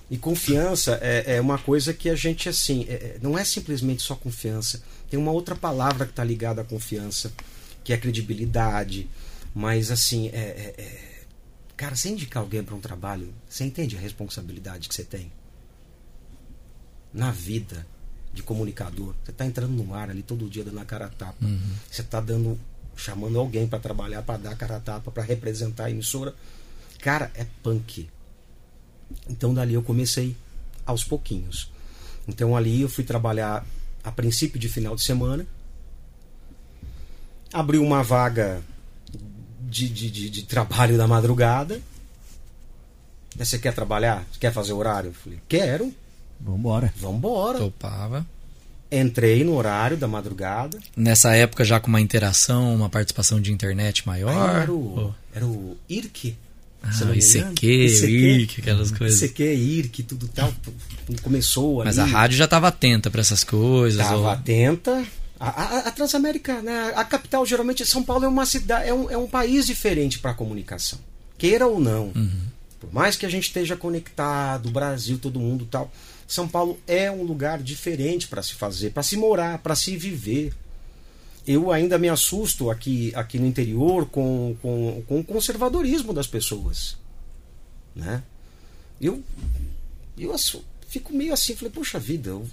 E confiança é, é uma coisa que a gente, assim, é- é- não é simplesmente só confiança. Tem uma outra palavra que está ligada à confiança, que é credibilidade. Mas, assim, é, é- é- cara, você indicar alguém para um trabalho, você entende a responsabilidade que você tem? Na vida de comunicador. Você está entrando no ar ali todo dia dando a cara a tapa. Você está dando, chamando alguém para trabalhar, para dar a cara a tapa, para representar a emissora. Cara, é punk. Então dali eu comecei aos pouquinhos. Então ali eu fui trabalhar a princípio de final de semana. Abriu uma vaga de, de, de, de trabalho da madrugada. Você quer trabalhar? Você quer fazer horário? Eu falei, quero. Vambora. Vambora. Topava. Entrei no horário da madrugada. Nessa época já com uma interação, uma participação de internet maior? Aí era o, era o IRC. Ah, se não me engano. ICQ, IRC, aquelas coisas. ICQ, IRC, tudo tal. Começou Mas ali. a rádio já estava atenta para essas coisas? Estava ou- atenta. A, a- a Transamérica, né, a capital, geralmente, São Paulo é uma cidade, é um, é um país diferente para a comunicação. Queira ou não. Por mais que a gente esteja conectado, o Brasil, todo mundo tal, São Paulo é um lugar diferente para se fazer, para se morar, para se viver. Eu ainda me assusto aqui, aqui no interior com, com, com o conservadorismo das pessoas. Né? Eu, eu fico meio assim, falei, poxa vida, eu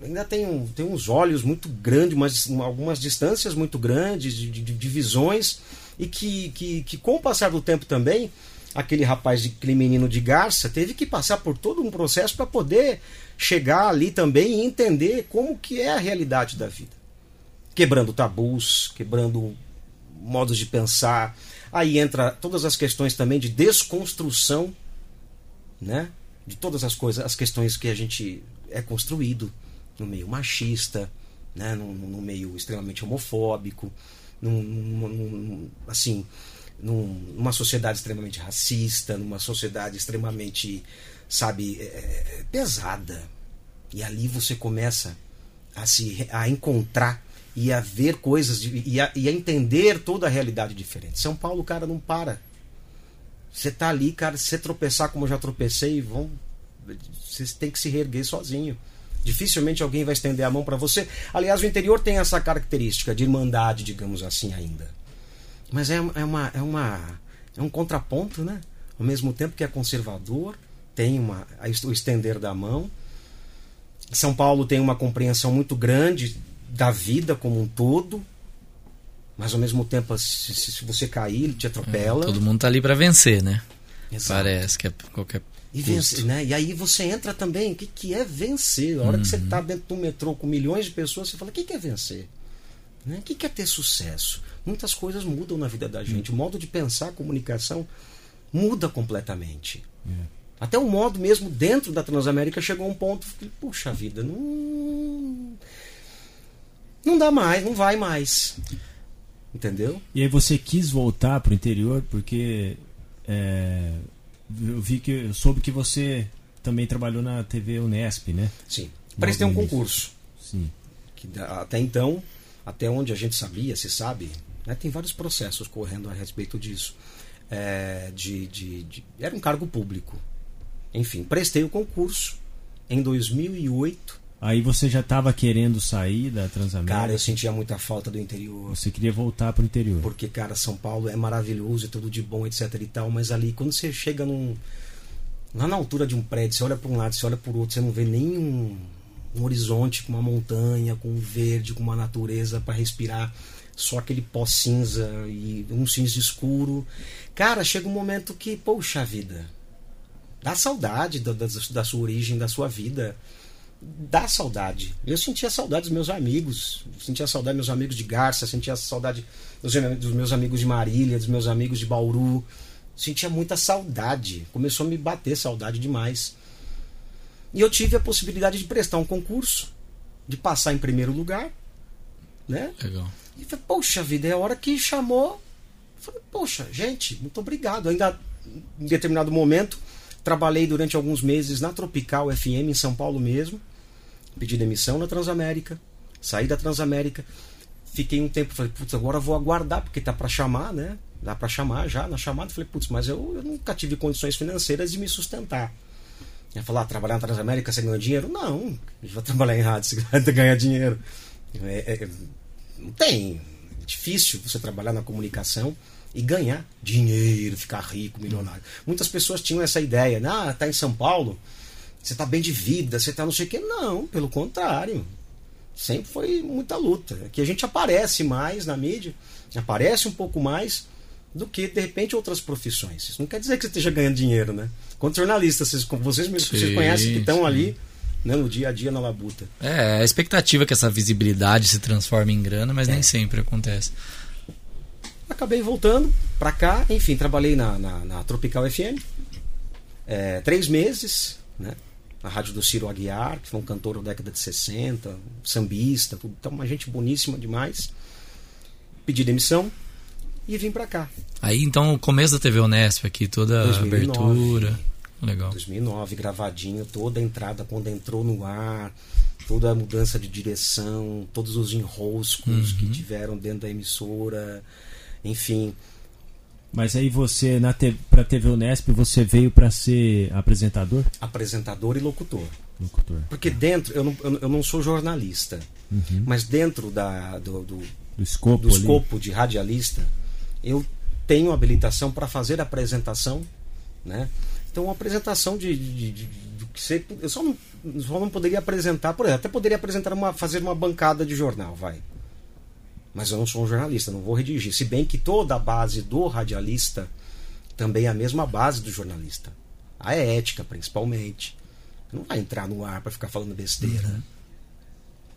ainda tenho, tenho uns olhos muito grandes, mas algumas distâncias muito grandes, de, de visões, e que, que, que com o passar do tempo também, aquele rapaz, de- aquele menino de Garça, teve que passar por todo um processo para poder chegar ali também e entender como que é a realidade da vida. Quebrando tabus, quebrando modos de pensar. Aí entra todas as questões também de desconstrução, né? De todas as coisas, as questões que a gente é construído no meio machista, né? No, no meio extremamente homofóbico, num, num- num- assim, numa sociedade extremamente racista, numa sociedade extremamente, sabe, é, é, pesada. E ali você começa a se a encontrar e a ver coisas de- e, a, e a entender toda a realidade diferente. São Paulo, cara, não para. Você tá ali, cara, se você tropeçar como eu já tropecei, vão você tem que se reerguer sozinho. Dificilmente alguém vai estender a mão para você. Aliás, o interior tem essa característica de irmandade, digamos assim, ainda. Mas é, é, uma, é, uma, é um contraponto, né? Ao mesmo tempo que é conservador, tem uma, o estender da mão. São Paulo tem uma compreensão muito grande da vida como um todo, mas ao mesmo tempo, se, se- você cair, ele te atropela. Todo mundo tá ali para vencer, né? Exato. Parece que é qualquer E, vencer, né? e aí você entra também, o que, que é vencer? A hora que você está dentro do metrô com milhões de pessoas, você fala, o que, que é vencer? Né? O que, é ter sucesso? Muitas coisas mudam na vida da gente. O modo de pensar, a comunicação, muda completamente. Até o modo mesmo dentro da Transamérica chegou a um ponto que, puxa vida, não. Não dá mais, não vai mais. Entendeu? E aí você quis voltar pro interior porque é, eu vi que eu soube que você também trabalhou na TV Unesp, né? Sim. Prestei um concurso. Sim. que até então, até onde a gente sabia, se sabe, né, tem vários processos correndo a respeito disso. É, de, de- de- era um cargo público. Enfim, prestei o concurso em 2008. Aí você já estava querendo sair da Transamérica? Cara, eu sentia muita falta do interior. Você queria voltar pro interior? Porque, cara, São Paulo é maravilhoso, é tudo de bom, etc e tal, mas ali, quando você chega num. Lá na altura de um prédio, você olha para um lado, você olha para o outro, você não vê nenhum um horizonte com uma montanha, com um verde, com uma natureza para respirar, só aquele pó cinza e um cinza escuro. Cara, chega um momento que, poxa vida, dá saudade da, da, da sua origem, da sua vida. Dá saudade. Eu sentia saudade dos meus amigos, sentia saudade dos meus amigos de Garça, sentia saudade dos, dos meus amigos de Marília, dos meus amigos de Bauru. Sentia muita saudade. Começou a me bater saudade demais. E eu tive a possibilidade de prestar um concurso, de passar em primeiro lugar, né? Legal. E falei, poxa vida, é a hora que chamou. Falei, poxa, gente, muito obrigado. Ainda em determinado momento, trabalhei durante alguns meses na Tropical FM em São Paulo mesmo. Pedi demissão na Transamérica. Saí da Transamérica. Fiquei um tempo, falei, putz, agora vou aguardar, porque tá para chamar, né? Dá para chamar já. Na chamada, falei, putz, mas eu, eu nunca tive condições financeiras de me sustentar. Ia falar, trabalhar na Transamérica você ganha dinheiro? Não, eu vou trabalhar em rádio, você vai ganhar dinheiro. É, é, não tem. É difícil você trabalhar na comunicação e ganhar dinheiro, ficar rico, milionário. Muitas pessoas tinham essa ideia, né? ah, tá em São Paulo, você tá bem de vida, você tá não sei o quê. Não, pelo contrário. Sempre foi muita luta. Que a gente aparece mais na mídia, aparece um pouco mais do que, de repente, outras profissões. Isso não quer dizer que você esteja ganhando dinheiro, né? Quanto jornalista, vocês, vocês, mesmos- vocês conhecem que estão ali né, no dia a dia na labuta. É, a expectativa é que essa visibilidade se transforme em grana, mas nem sempre acontece. Acabei voltando pra cá, enfim, trabalhei na, na, na Tropical FM é, três meses, né? na rádio do Ciro Aguiar, que foi um cantor da década de 60, sambista, tudo. então uma gente boníssima demais. Pedi demissão e vim para cá. Aí então o começo da TV Unesp aqui, toda 2009, a abertura. Legal. 2009, gravadinho, toda a entrada quando entrou no ar, toda a mudança de direção, todos os enroscos uhum. que tiveram dentro da emissora, enfim. Mas aí você, na para TV Unesp, você veio para ser apresentador? Apresentador e locutor. Locutor. Porque dentro, eu não, eu não sou jornalista, uhum. mas dentro da, do, do, do escopo, do escopo de radialista, eu tenho habilitação para fazer apresentação, né? Então, uma apresentação de, de, de, de que você, eu só não, só não poderia apresentar, por exemplo, até poderia apresentar uma, fazer uma bancada de jornal, vai. Mas eu não sou um jornalista, não vou redigir. Se bem que toda a base do radialista também é a mesma base do jornalista. A ética, principalmente. Não vai entrar no ar para ficar falando besteira. Uhum.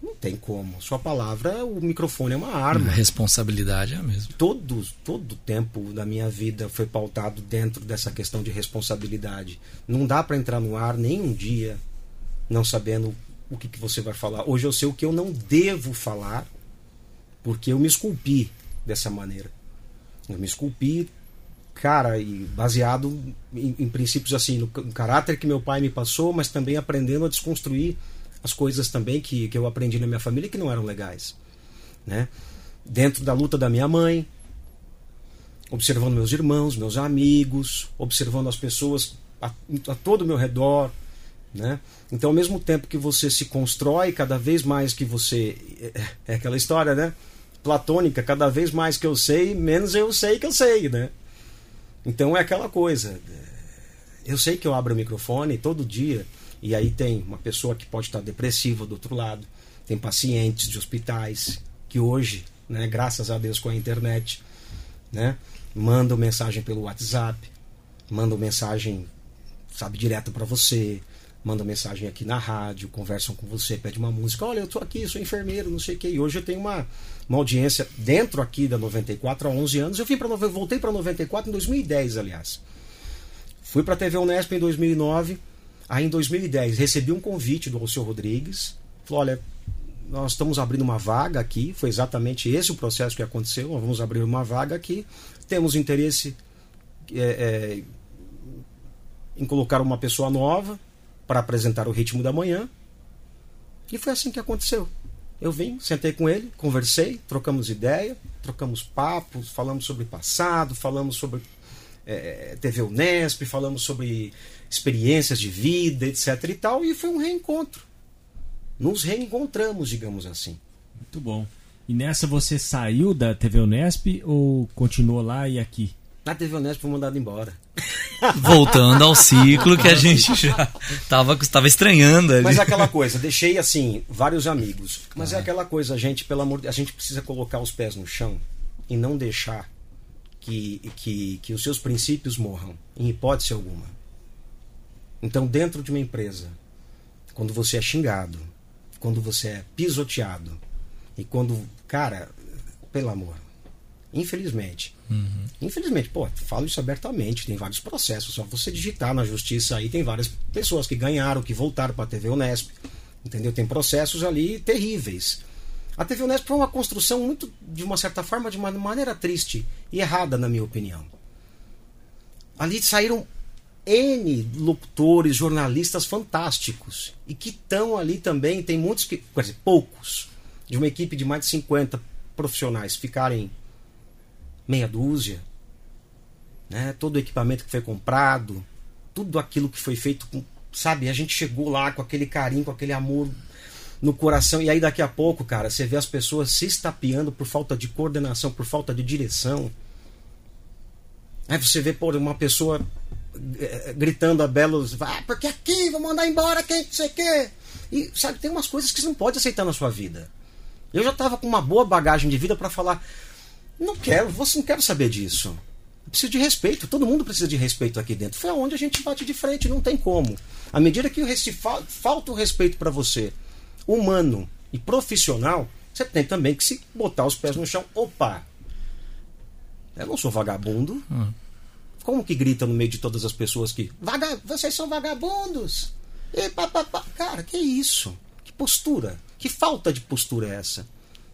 Não tem como. Sua palavra, o microfone é uma arma. A responsabilidade é a mesma. Todo, todo o tempo da minha vida foi pautado dentro dessa questão de responsabilidade. Não dá para entrar no ar nem um dia não sabendo o que, que você vai falar. Hoje eu sei o que eu não devo falar, porque eu me esculpi dessa maneira. Eu me esculpi, cara, e baseado em, em princípios assim, no, no caráter que meu pai me passou, mas também aprendendo a desconstruir as coisas também que, que eu aprendi na minha família que não eram legais. Né? Dentro da luta da minha mãe, observando meus irmãos, meus amigos, observando as pessoas a, a todo o meu redor. Né? Então, ao mesmo tempo que você se constrói, cada vez mais que você. É, é aquela história, né? Platônica, cada vez mais que eu sei, menos eu sei que eu sei, né? Então é aquela coisa. Eu sei que eu abro o microfone todo dia e aí tem uma pessoa que pode estar depressiva do outro lado, tem pacientes de hospitais que hoje, né, graças a Deus com a internet, né, mandam mensagem pelo WhatsApp, mandam mensagem, sabe, direto para você, mandam mensagem aqui na rádio, conversam com você, pede uma música, olha, eu tô aqui, sou enfermeiro, não sei o que. E hoje eu tenho uma, uma audiência dentro aqui da 94 há 11 anos. Eu vim para voltei para 94 em 2010, aliás. Fui para a TV Unesp em 2009 Aí em 2010 recebi um convite do Alceu Rodrigues. Falou: olha, nós estamos abrindo uma vaga aqui. Foi exatamente esse o processo que aconteceu. Nós vamos abrir uma vaga aqui. Temos interesse é, é, em colocar uma pessoa nova para apresentar o ritmo da manhã. E foi assim que aconteceu. Eu vim, sentei com ele, conversei, trocamos ideia, trocamos papos, falamos sobre passado, falamos sobre é, TV Unesp, falamos sobre experiências de vida, etc e tal, e foi um reencontro. Nos reencontramos, digamos assim. Muito bom. E nessa você saiu da TV Unesp ou continuou lá e aqui? Na TV Unesp fui mandado embora. Voltando ao ciclo que a gente já estava tava estranhando ali. Mas é aquela coisa, deixei assim, vários amigos. Mas é ah. é aquela coisa, a gente, pelo amor de a gente precisa colocar os pés no chão e não deixar que, que, que os seus princípios morram, em hipótese alguma. Então, dentro de uma empresa, quando você é xingado, quando você é pisoteado, e quando, cara, pelo amor, infelizmente, uhum. infelizmente, pô, falo isso abertamente, tem vários processos, só você digitar na justiça aí, tem várias pessoas que ganharam, que voltaram para a TV Unesp, entendeu? Tem processos ali terríveis. A TV Unesp foi uma construção muito, de uma certa forma, de uma maneira triste e errada, na minha opinião. Ali saíram N locutores, jornalistas fantásticos. E que estão ali também, tem muitos que, quer dizer, poucos, de uma equipe de mais de 50 profissionais ficarem meia dúzia. Né? Todo o equipamento que foi comprado, tudo aquilo que foi feito com. Sabe, a gente chegou lá com aquele carinho, com aquele amor no coração. E aí daqui a pouco, cara, você vê as pessoas se estapeando por falta de coordenação, por falta de direção. Aí você vê, uma pessoa eh, gritando a belos, vai, porque aqui, vou mandar embora quem você quer. E sabe, tem umas coisas que você não pode aceitar na sua vida. Eu já estava com uma boa bagagem de vida para falar, não quero, você não quero saber disso. Eu preciso de respeito, todo mundo precisa de respeito aqui dentro. Foi aonde a gente bate de frente, não tem como. À medida que falta o respeito para você, humano e profissional, você tem também que se botar os pés no chão. Opa! Eu não sou vagabundo. Hum. Como que grita no meio de todas as pessoas que. Vaga... Vocês são vagabundos! E, pá, pá, pá. Cara, que isso? Que postura? Que falta de postura é essa?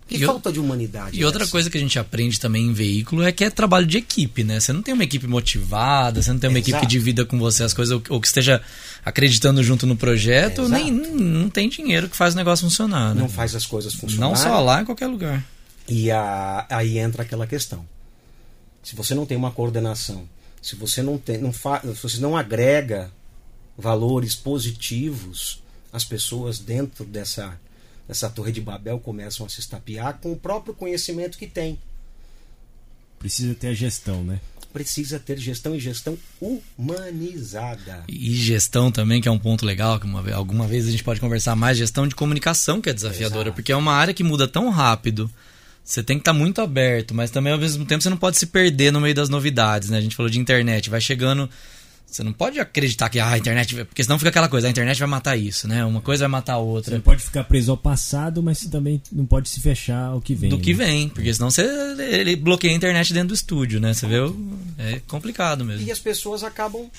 Que E falta de humanidade. E outra essa? coisa que a gente aprende também em veículo é que é trabalho de equipe, né? Você não tem uma equipe motivada, você não tem uma equipe Exato. que divida com você as coisas ou, que esteja acreditando junto no projeto, Exato. nem não tem dinheiro que faz o negócio funcionar, né? não faz as coisas funcionarem. Não só lá, em qualquer lugar. E a- aí entra aquela questão. Se você não tem uma coordenação, se você não tem, não fa, se você não agrega valores positivos, as pessoas dentro dessa dessa torre de Babel começam a se estapear com o próprio conhecimento que tem. Precisa ter a gestão, né? Precisa ter gestão e gestão humanizada. E gestão também, que é um ponto legal, que uma alguma vez a gente pode conversar mais, gestão de comunicação que é desafiadora, Exato. porque é uma área que muda tão rápido. Você tem que estar muito aberto, mas também ao mesmo tempo você não pode se perder no meio das novidades, né? A gente falou de internet, vai chegando. Você não pode acreditar que ah, a internet. Porque senão fica aquela coisa, a internet vai matar isso, né? Uma coisa vai matar a Você outra. não pode ficar preso ao passado, mas você também não pode se fechar ao que vem. Do que né? vem, porque senão você ele bloqueia a internet dentro do estúdio, né? Você vê? É complicado mesmo. E as pessoas acabam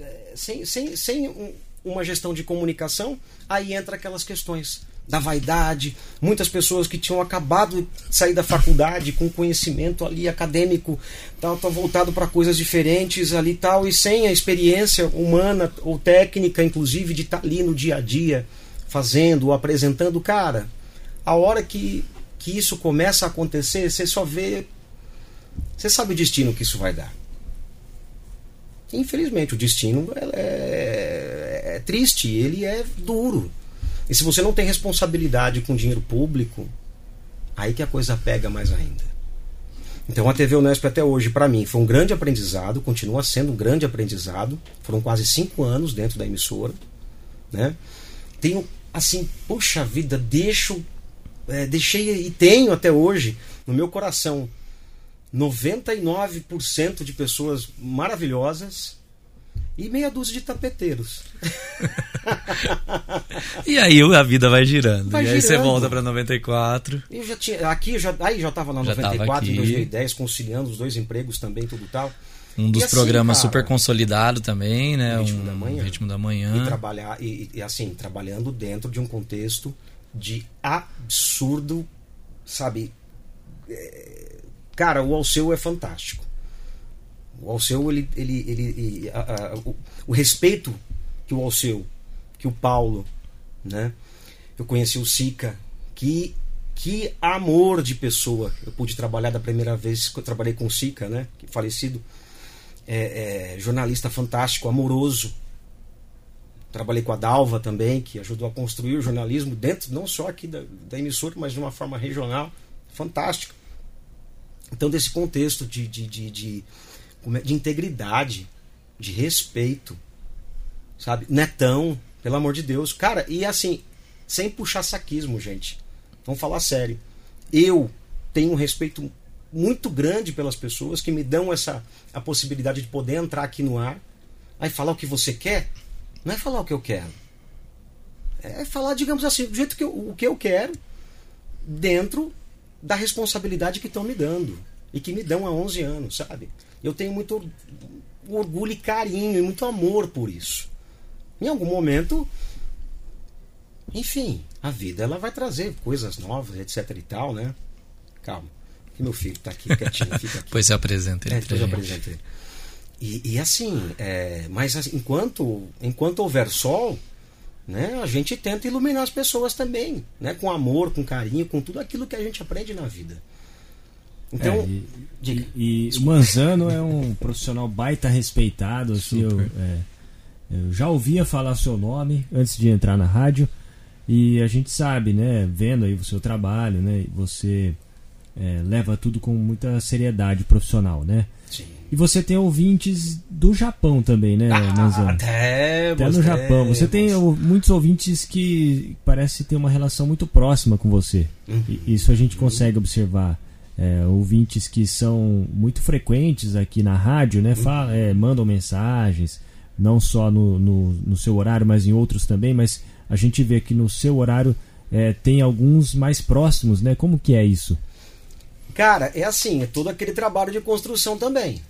é, sem, sem, sem um- uma gestão de comunicação, aí entra aquelas questões da vaidade. Muitas pessoas que tinham acabado de sair da faculdade com conhecimento ali acadêmico, tal, tal voltado para coisas diferentes ali tal, e sem a experiência humana ou técnica, inclusive, de estar ali no dia a dia, fazendo, apresentando. Cara, a hora que, que isso começa a acontecer, você só vê. Você sabe o destino que isso vai dar. Infelizmente, o destino é, é triste, ele é duro. E se você não tem responsabilidade com dinheiro público, aí que a coisa pega mais ainda. Então a TV Unesp até hoje, para mim, foi um grande aprendizado, continua sendo um grande aprendizado. Foram quase cinco anos dentro da emissora. Né? Tenho, assim, puxa vida, deixo, é, deixei e tenho até hoje no meu coração 99% de pessoas maravilhosas e meia dúzia de tapeteiros. E aí a vida vai girando. Vai e aí você volta pra 94. Eu já tinha, aqui já, aí já estava Já tava 94, em aqui. 2010, conciliando os dois empregos também, tudo tal. Um dos E assim, programas cara, super consolidado também, né? Ritmo um da Manhã. Ritmo da E manhã. trabalhar e, e, assim, trabalhando dentro de um contexto de absurdo, sabe? É, Cara, o Alceu é fantástico. O Alceu, ele, ele, ele, ele- a- a- o, o respeito que o Alceu, que o Paulo, né? Eu conheci o Sica, que que amor de pessoa. Eu pude trabalhar da primeira vez que eu trabalhei com o Sica, né? Falecido é, é, jornalista fantástico, amoroso. Trabalhei com a Dalva também, que ajudou a construir o jornalismo dentro, não só aqui da, da emissora, mas de uma forma regional. Fantástico. Então, desse contexto de, de, de, de, de integridade, de respeito, sabe? Netão, pelo amor de Deus. Cara, e assim, sem puxar saquismo, gente. Vamos falar sério. Eu tenho um respeito muito grande pelas pessoas que me dão essa a possibilidade de poder entrar aqui no ar. Aí falar o que você quer, não é falar o que eu quero. É falar, digamos assim, do jeito que eu, o que eu quero, dentro da responsabilidade que estão me dando. E que me dão há 11 anos, sabe? Eu tenho muito or- orgulho e carinho e muito amor por isso. Em algum momento, enfim, a vida ela vai trazer coisas novas, etc e tal, né? Calma, que meu filho tá aqui quietinho, fica aqui. Depois você apresenta ele É, depois eu gente. apresento ele. E, e assim, é, mas assim, enquanto, enquanto houver sol, né, a gente tenta iluminar as pessoas também, né, com amor, com carinho, com tudo aquilo que a gente aprende na vida. Então, É, e, diga. e- e o Manzano é um profissional baita respeitado. Assim, eu, é, eu já ouvia falar seu nome antes de entrar na rádio. E a gente sabe, né, vendo aí o seu trabalho, né, você é, leva tudo com muita seriedade profissional, né? sim. E você tem ouvintes do Japão também, né, Manzano? Ah, até, Até no Japão. Você tem muitos ouvintes que parece ter uma relação muito próxima com você. Uhum. E Isso a gente consegue observar. É, ouvintes que são muito frequentes aqui na rádio, né? Fala, é, mandam mensagens, não só no, no, no seu horário, mas em outros também. Mas a gente vê que no seu horário é, tem alguns mais próximos, né? Como que é isso? Cara, é assim, é todo aquele trabalho de construção também.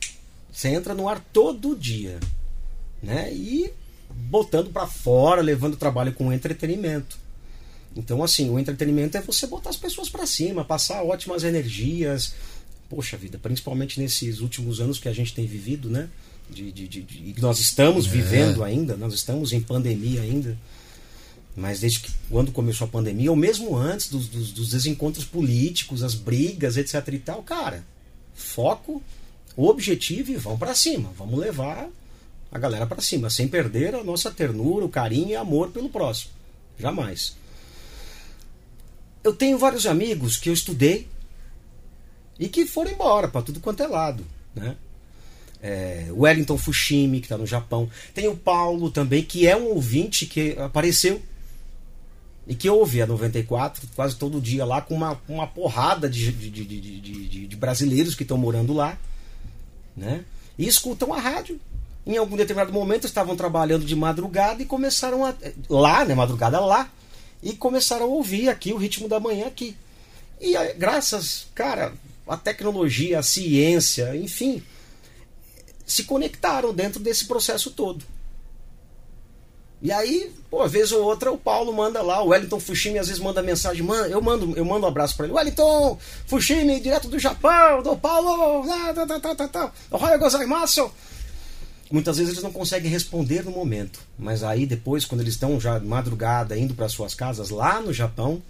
Você entra no ar todo dia, né? E botando para fora, levando o trabalho com entretenimento. Então, assim, o entretenimento é você botar as pessoas para cima, passar ótimas energias. Poxa vida, principalmente nesses últimos anos que a gente tem vivido, né? De, de, de, de nós estamos é. vivendo ainda, nós estamos em pandemia ainda. Mas desde que quando começou a pandemia, ou mesmo antes dos, dos, dos desencontros políticos, as brigas, etc e tal, cara, foco, objetivo e vão para cima. Vamos levar a galera para cima, sem perder a nossa ternura, o carinho e amor pelo próximo. Jamais. Eu tenho vários amigos que eu estudei e que foram embora para tudo quanto é lado, né? É, Wellington Fushimi, que está no Japão. Tem o Paulo também, que é um ouvinte que apareceu e que ouve a 94 quase todo dia lá com uma, uma porrada de, de, de, de, de brasileiros que estão morando lá, né? E escutam a rádio. Em algum determinado momento estavam trabalhando de madrugada e começaram a. lá, né? Madrugada lá. E começaram a ouvir aqui o ritmo da manhã aqui. E graças, cara, a tecnologia, a ciência, enfim, se conectaram dentro desse processo todo. E aí, pô, vez ou outra, o Paulo manda lá, o Wellington Fushimi às vezes manda mensagem, man, eu mando, eu mando um abraço para ele. Wellington Fushimi, direto do Japão, do Paulo, tá, tá, tá, tá, tá, Ohio gozaimasu. Muitas vezes eles não conseguem responder no momento, mas aí depois, quando eles estão já madrugada indo para suas casas lá no Japão,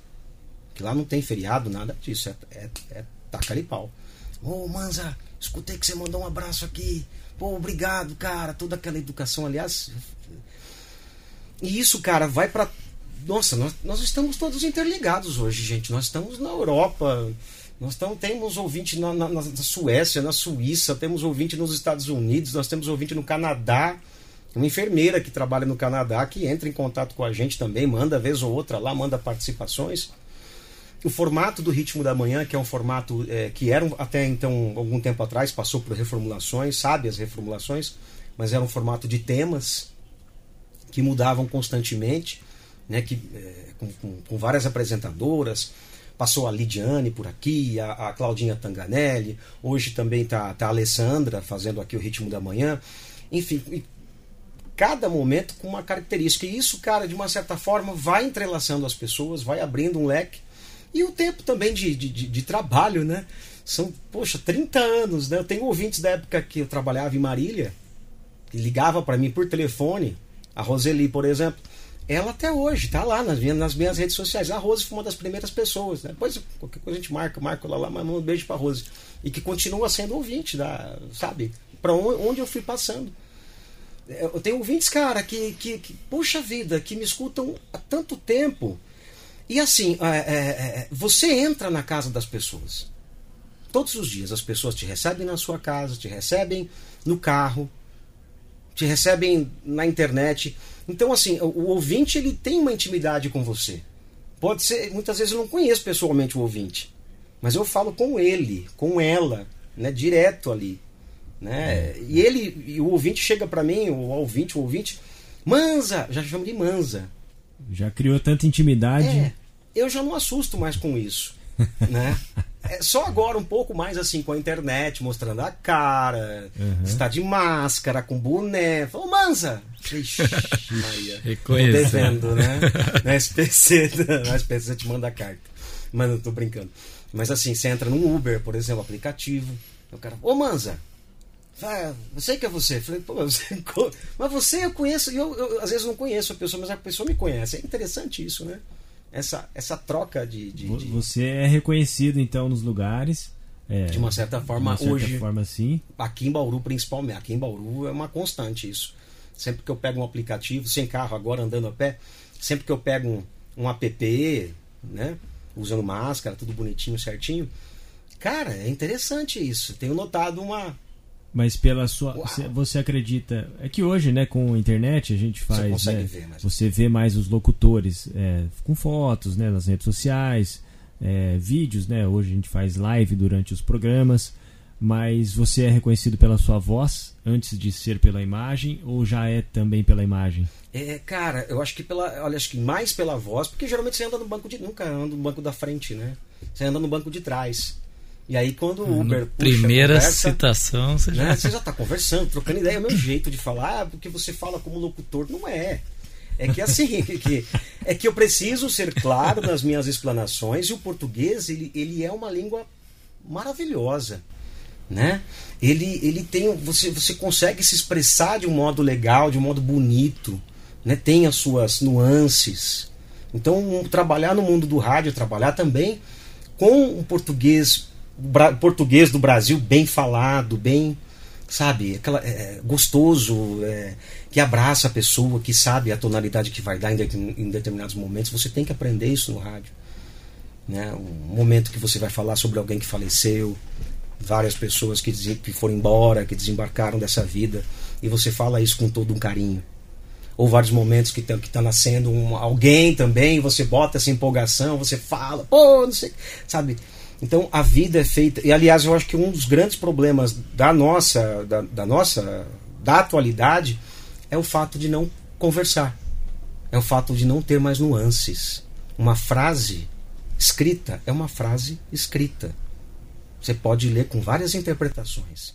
que lá não tem feriado, nada disso, é, é, é taca-lhe pau. Ô, oh, Manza, escutei que você mandou um abraço aqui. Pô, obrigado, cara. Toda aquela educação, aliás, e isso, cara, vai para Nossa, nós, nós estamos todos interligados hoje, gente. Nós estamos na Europa. Nós estamos, temos ouvinte na, na, na, Suécia, na Suíça, temos ouvinte nos Estados Unidos, nós temos ouvinte no Canadá. Uma enfermeira que trabalha no Canadá que entra em contato com a gente também, manda vez ou outra lá, manda participações. O formato do Ritmo da Manhã, que é um formato é, que era até então, algum tempo atrás, passou por reformulações, sabe as reformulações, mas era um formato de temas que mudavam constantemente, né, que, é, com, com, com, várias apresentadoras. Passou a Lidiane por aqui, a, a Claudinha Tanganelli, hoje também está tá a Alessandra fazendo aqui o Ritmo da Manhã. Enfim, cada momento com uma característica. E isso, cara, de uma certa forma, vai entrelaçando as pessoas, vai abrindo um leque. E o tempo também de, de, de, de trabalho, né? São, poxa, 30 anos, né? Eu tenho ouvintes da época que eu trabalhava em Marília, que ligava para mim por telefone, a Roseli, por exemplo, ela até hoje está lá nas minhas, nas minhas redes sociais. A Rose foi uma das primeiras pessoas. Né? Depois, qualquer coisa a gente marca, marca ela lá, mas um beijo para Rose. E que continua sendo ouvinte, da, sabe? Para onde eu fui passando. É, eu tenho ouvintes, cara, que, que, que, puxa vida, que me escutam há tanto tempo. E assim, é, é, é, você entra na casa das pessoas. Todos os dias as pessoas te recebem na sua casa, te recebem no carro, te recebem na internet. Então, assim, o, o ouvinte ele tem uma intimidade com você. Pode ser, muitas vezes eu não conheço pessoalmente o ouvinte, mas eu falo com ele, com ela, né, direto ali, né? É. E ele, e o ouvinte chega para mim, o ouvinte, o ouvinte, Manza, já chamo de Manza. Já criou tanta intimidade. É, eu já não assusto mais com isso, né? É só agora um pouco mais assim com a internet, mostrando a cara, uhum. está de máscara, com boné. Falou, Manza! Ixi, Maria. Reconheço. devendo, né? Na SPC, na SPC te manda a carta. Mas não tô brincando. Mas assim, você entra num Uber, por exemplo, aplicativo. O cara, ô Manza, eu sei que é você. Falei, pô, você... mas você eu conheço, eu, eu às vezes não conheço a pessoa, mas a pessoa me conhece. É interessante isso, né? essa, essa troca de, de, de... Você é reconhecido então nos lugares. É, de uma certa forma, de uma certa hoje. Forma, sim. Aqui em Bauru, principalmente. Aqui em Bauru é uma constante isso. Sempre que eu pego um aplicativo, sem carro, agora andando a pé, sempre que eu pego um, um app, né? Usando máscara, tudo bonitinho, certinho. Cara, é interessante isso. Tenho notado uma, mas pela sua. Você acredita. É que hoje, né, com a internet, a gente faz. Você, né, ver, mas... você vê mais os locutores é, com fotos né, nas redes sociais, é, vídeos, né? Hoje a gente faz live durante os programas. Mas você é reconhecido pela sua voz antes de ser pela imagem ou já é também pela imagem? É, cara, eu acho que pela. Olha, acho que mais pela voz, porque geralmente você anda no banco de. Nunca anda no banco da frente, né? Você anda no banco de trás. E aí quando o Uber puxa Primeira conversa, citação, você já... né, você já está conversando, trocando ideia. É o meu jeito de falar, ah, porque você fala como locutor. Não é. É que assim, é que, é que eu preciso ser claro nas minhas explanações e o português ele, ele é uma língua maravilhosa, né? Ele, ele tem você, você consegue se expressar de um modo legal, de um modo bonito, né? Tem as suas nuances. Então trabalhar no mundo do rádio, trabalhar também com um português português do Brasil bem falado, bem, sabe, aquela, é, gostoso, é, que abraça a pessoa, que sabe a tonalidade que vai dar em, de, em, determinados momentos. Você tem que aprender isso no rádio. Né? Um momento que você vai falar sobre alguém que faleceu, várias pessoas que, que foram embora, que desembarcaram dessa vida, e você fala isso com todo um carinho. Ou vários momentos que está que tá nascendo um, alguém também, você bota essa empolgação, você fala, pô, não sei, sabe? Então a vida é feita. E aliás, eu acho que um dos grandes problemas da nossa, da, da nossa, da atualidade é o fato de não conversar. É o fato de não ter mais nuances. Uma frase escrita é uma frase escrita. Você pode ler com várias interpretações.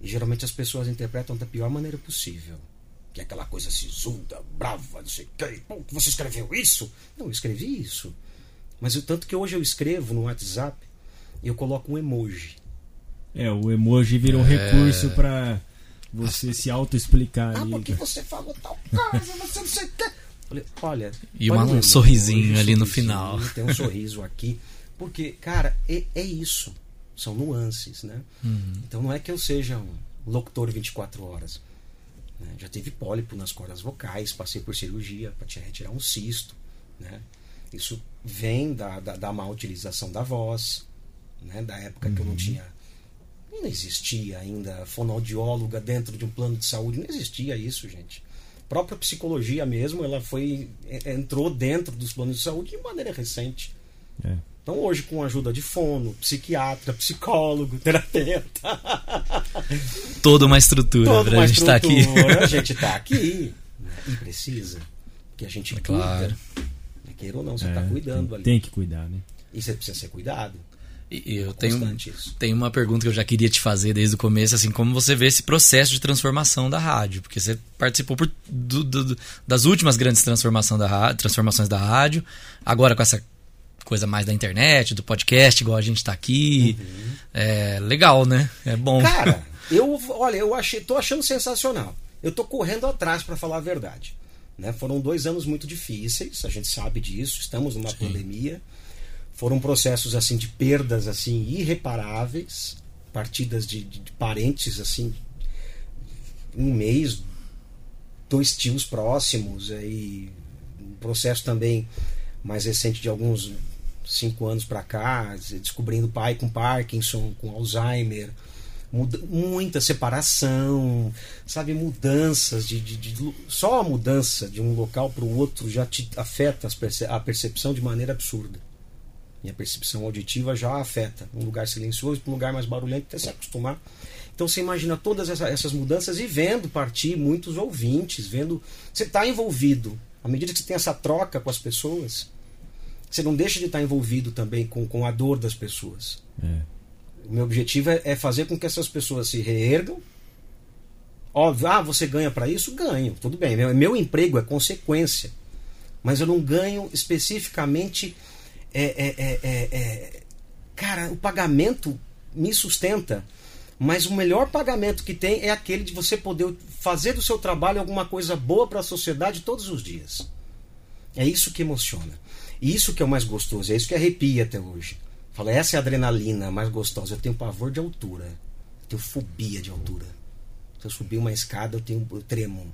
E geralmente as pessoas interpretam da pior maneira possível. Que é aquela coisa sisuda, brava, não sei o que. Você escreveu isso? Não, eu escrevi isso. Mas o tanto que hoje eu escrevo no WhatsApp, eu coloco um emoji. É, o emoji virou um é... recurso para você se auto-explicar. Ah, porque você falou tal coisa, você não sei o que. Olha. E uma, um sorrisinho ali no final. Tem um sorriso aqui. Porque, cara, é, é isso. São nuances, né? Uhum. Então não é que eu seja um locutor 24 horas. Né? Já tive pólipo nas cordas vocais, passei por cirurgia para retirar um cisto. Né? Isso vem da, da, da má utilização da voz, né? da época uhum. que eu não uhum. tinha. Não existia ainda fonoaudióloga dentro de um plano de saúde, não existia isso, gente. A própria psicologia mesmo, ela foi entrou dentro dos planos de saúde de maneira recente. É. Então hoje com a ajuda de fono, psiquiatra, psicólogo, terapeuta, toda uma estrutura toda uma a gente estar tá aqui. A gente está aqui e precisa que a gente é claro. cuida queira ou não, você está é, cuidando tem, ali. Tem que cuidar, né? E você precisa ser cuidado. E eu tenho, tenho uma pergunta que eu já queria te fazer desde o começo, assim, como você vê esse processo de transformação da rádio? Porque você participou por, do, do, das últimas grandes transformação da, transformações da rádio, agora com essa coisa mais da internet, do podcast, igual a gente está aqui. Uhum. É legal, né? É bom. Cara, eu, olha, eu achei, tô achando sensacional. Eu tô correndo atrás para falar a verdade. Né? Foram dois anos muito difíceis, a gente sabe disso, estamos numa Sim. pandemia. Foram processos assim de perdas assim irreparáveis, partidas de, de, de parentes assim, um mês, dois tios próximos, aí um processo também mais recente de alguns cinco anos para cá, descobrindo pai com Parkinson, com Alzheimer, muita separação, sabe, mudanças de, de, de, só a mudança de um local para o outro já te afeta a percepção de maneira absurda. E a percepção auditiva já afeta um lugar silencioso para um lugar mais barulhento até se acostumar. Então você imagina todas essas mudanças e vendo partir muitos ouvintes, vendo você está envolvido. À medida que você tem essa troca com as pessoas, você não deixa de estar envolvido também com, com a dor das pessoas. É. O meu objetivo é, é fazer com que essas pessoas se reergam. Óbvio, ah, você ganha para isso? Ganho, tudo bem. Meu, meu emprego é consequência. Mas eu não ganho especificamente. É, é, é, é, cara, o pagamento me sustenta. Mas o melhor pagamento que tem é aquele de você poder fazer do seu trabalho alguma coisa boa para a sociedade todos os dias. É isso que emociona. Isso que é o mais gostoso, é isso que arrepia até hoje. Fala, essa é a adrenalina mais gostosa. Eu tenho pavor de altura. Eu tenho fobia de altura. Se eu subir uma escada, eu tenho eu tremo.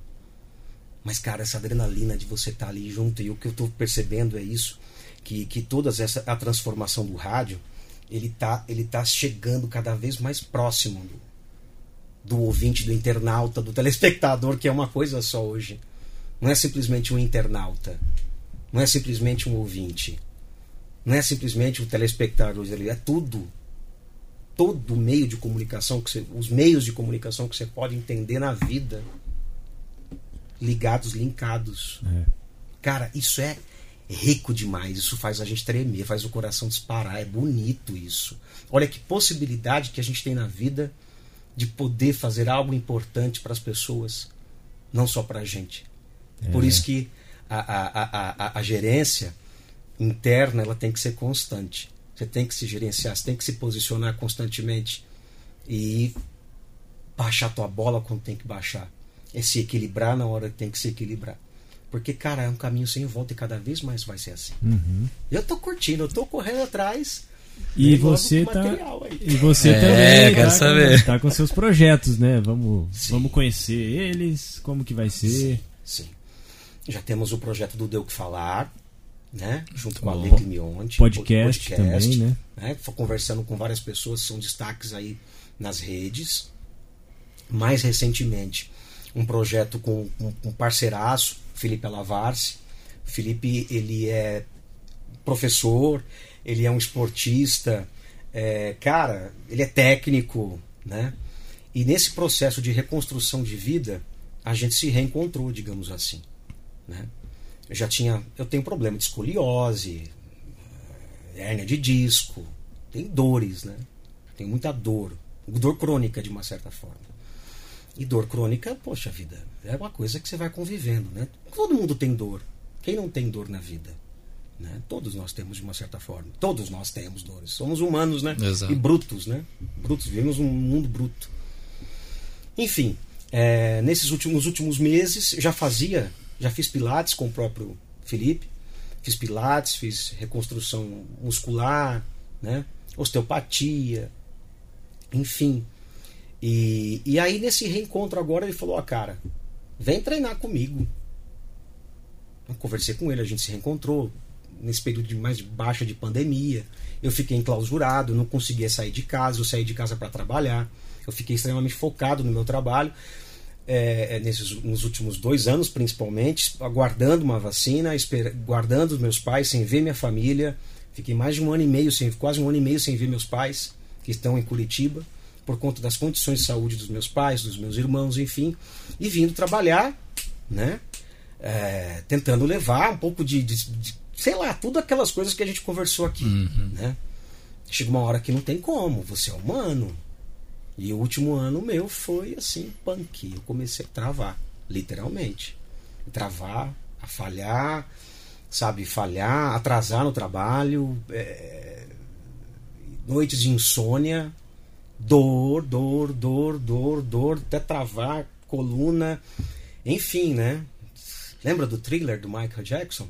Mas, cara, essa adrenalina de você estar tá ali junto, e o que eu estou percebendo é isso, que, que toda essa a transformação do rádio, ele tá, ele tá chegando cada vez mais próximo do, do ouvinte, do internauta, do telespectador, que é uma coisa só hoje. Não é simplesmente um internauta. Não é simplesmente um ouvinte. Não é simplesmente o telespectador ali, é tudo. Todo meio de comunicação, que você, os meios de comunicação que você pode entender na vida, ligados, linkados. É. Cara, isso é, rico demais. Isso faz a gente tremer, faz o coração disparar. É bonito isso. Olha que possibilidade que a gente tem na vida de poder fazer algo importante para as pessoas, não só para a gente. É. Por isso que a, a, a, a, gerência interna ela tem que ser constante. Você tem que se gerenciar, você tem que se posicionar constantemente e baixar a tua bola quando tem que baixar. É se equilibrar na hora que tem que se equilibrar. Porque, cara, é um caminho sem volta e cada vez mais vai ser assim. Uhum. Eu tô curtindo, eu tô correndo atrás. E você tá. E você é, também quero tá, saber. Com, tá com seus projetos, né? Vamos, vamos conhecer eles, como que vai ser. Sim. sim. Já temos o projeto do Deu que Falar, né? Junto com a Lei Mionte. Podcast, podcast também, né? né? Conversando com várias pessoas, são destaques aí nas redes. Mais recentemente, um projeto com um, um parceiraço, Felipe Alavarce. Felipe, ele é professor, ele é um esportista, é, cara, ele é técnico, né? E nesse processo de reconstrução de vida, a gente se reencontrou, digamos assim, né? Eu já tinha, eu tenho problema de escoliose, hérnia de disco, tem dores, né? Tem muita dor, dor crônica de uma certa forma. E dor crônica, poxa vida, é uma coisa que você vai convivendo, né? Todo mundo tem dor. Quem não tem dor na vida? Né? Todos nós temos de uma certa forma. Todos nós temos dores. Somos humanos, né? Exato. E brutos, né? Brutos, vivemos um mundo bruto. Enfim, é, nesses últimos, últimos meses já fazia, já fiz pilates com o próprio Felipe. Fiz pilates, fiz reconstrução muscular, né? Osteopatia, enfim. E, e aí, nesse reencontro agora, ele falou: Ó, cara, vem treinar comigo. Eu conversei com ele, a gente se reencontrou nesse período de mais baixa de pandemia. Eu fiquei enclausurado, não conseguia sair de casa, eu saí de casa para trabalhar. Eu fiquei extremamente focado no meu trabalho. É, é, nesses, nos últimos dois anos, principalmente, aguardando uma vacina, esper, guardando os meus pais, sem ver minha família. Fiquei mais de um ano e meio, sem, quase um ano e meio sem ver meus pais, que estão em Curitiba por conta das condições de saúde dos meus pais, dos meus irmãos, enfim, e vindo trabalhar, né? É, tentando levar um pouco de, de, de, sei lá, tudo aquelas coisas que a gente conversou aqui, uhum. né? Chega uma hora que não tem como, você é humano. E o último ano meu foi assim, punk. Eu comecei a travar, literalmente. Travar, a falhar, sabe, falhar, atrasar no trabalho, é, noites de insônia, dor, dor, dor, dor, dor, até travar, coluna, enfim, né? Lembra do thriller do Michael Jackson?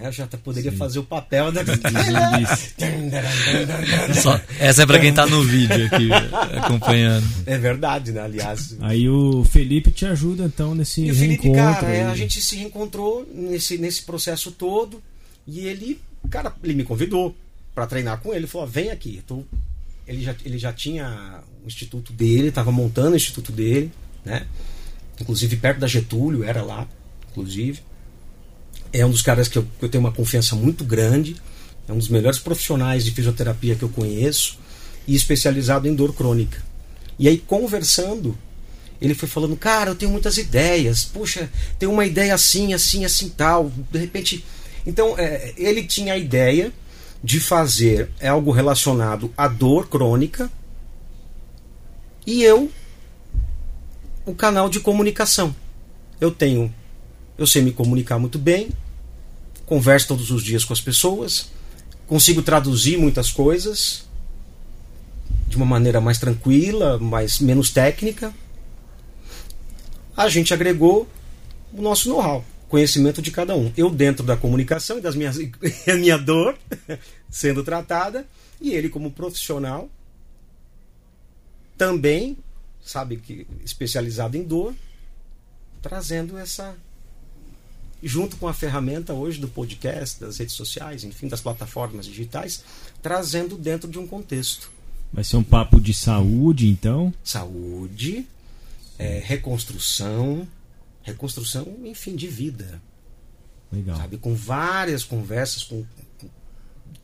Né? Eu já poderia Sim. fazer o papel da. Só, essa é para quem tá no vídeo aqui acompanhando. É verdade, né? Aliás. Aí o Felipe te ajuda então nesse e o Felipe, cara, é, a gente se reencontrou nesse, nesse processo todo e ele, cara, ele me convidou para treinar com ele. Ele falou: vem aqui, tô ele já, ele já tinha o instituto dele, estava montando o instituto dele, né? Inclusive perto da Getúlio, era lá, inclusive. É um dos caras que eu, que eu tenho uma confiança muito grande. É um dos melhores profissionais de fisioterapia que eu conheço e especializado em dor crônica. E aí, conversando, ele foi falando: Cara, eu tenho muitas ideias. Puxa, tem uma ideia assim, assim, assim, tal. De repente. Então, é, ele tinha a ideia de fazer algo relacionado à dor crônica e eu o canal de comunicação. Eu tenho, eu sei me comunicar muito bem, converso todos os dias com as pessoas, consigo traduzir muitas coisas de uma maneira mais tranquila, mais menos técnica. A gente agregou o nosso know-how conhecimento de cada um. Eu dentro da comunicação e das minhas a minha dor sendo tratada e ele como profissional também, sabe que especializado em dor, trazendo essa junto com a ferramenta hoje do podcast, das redes sociais, enfim, das plataformas digitais, trazendo dentro de um contexto. Vai ser um papo de saúde, então? Saúde, é, reconstrução, reconstrução, enfim, de vida. Legal. Sabe, com várias conversas com, com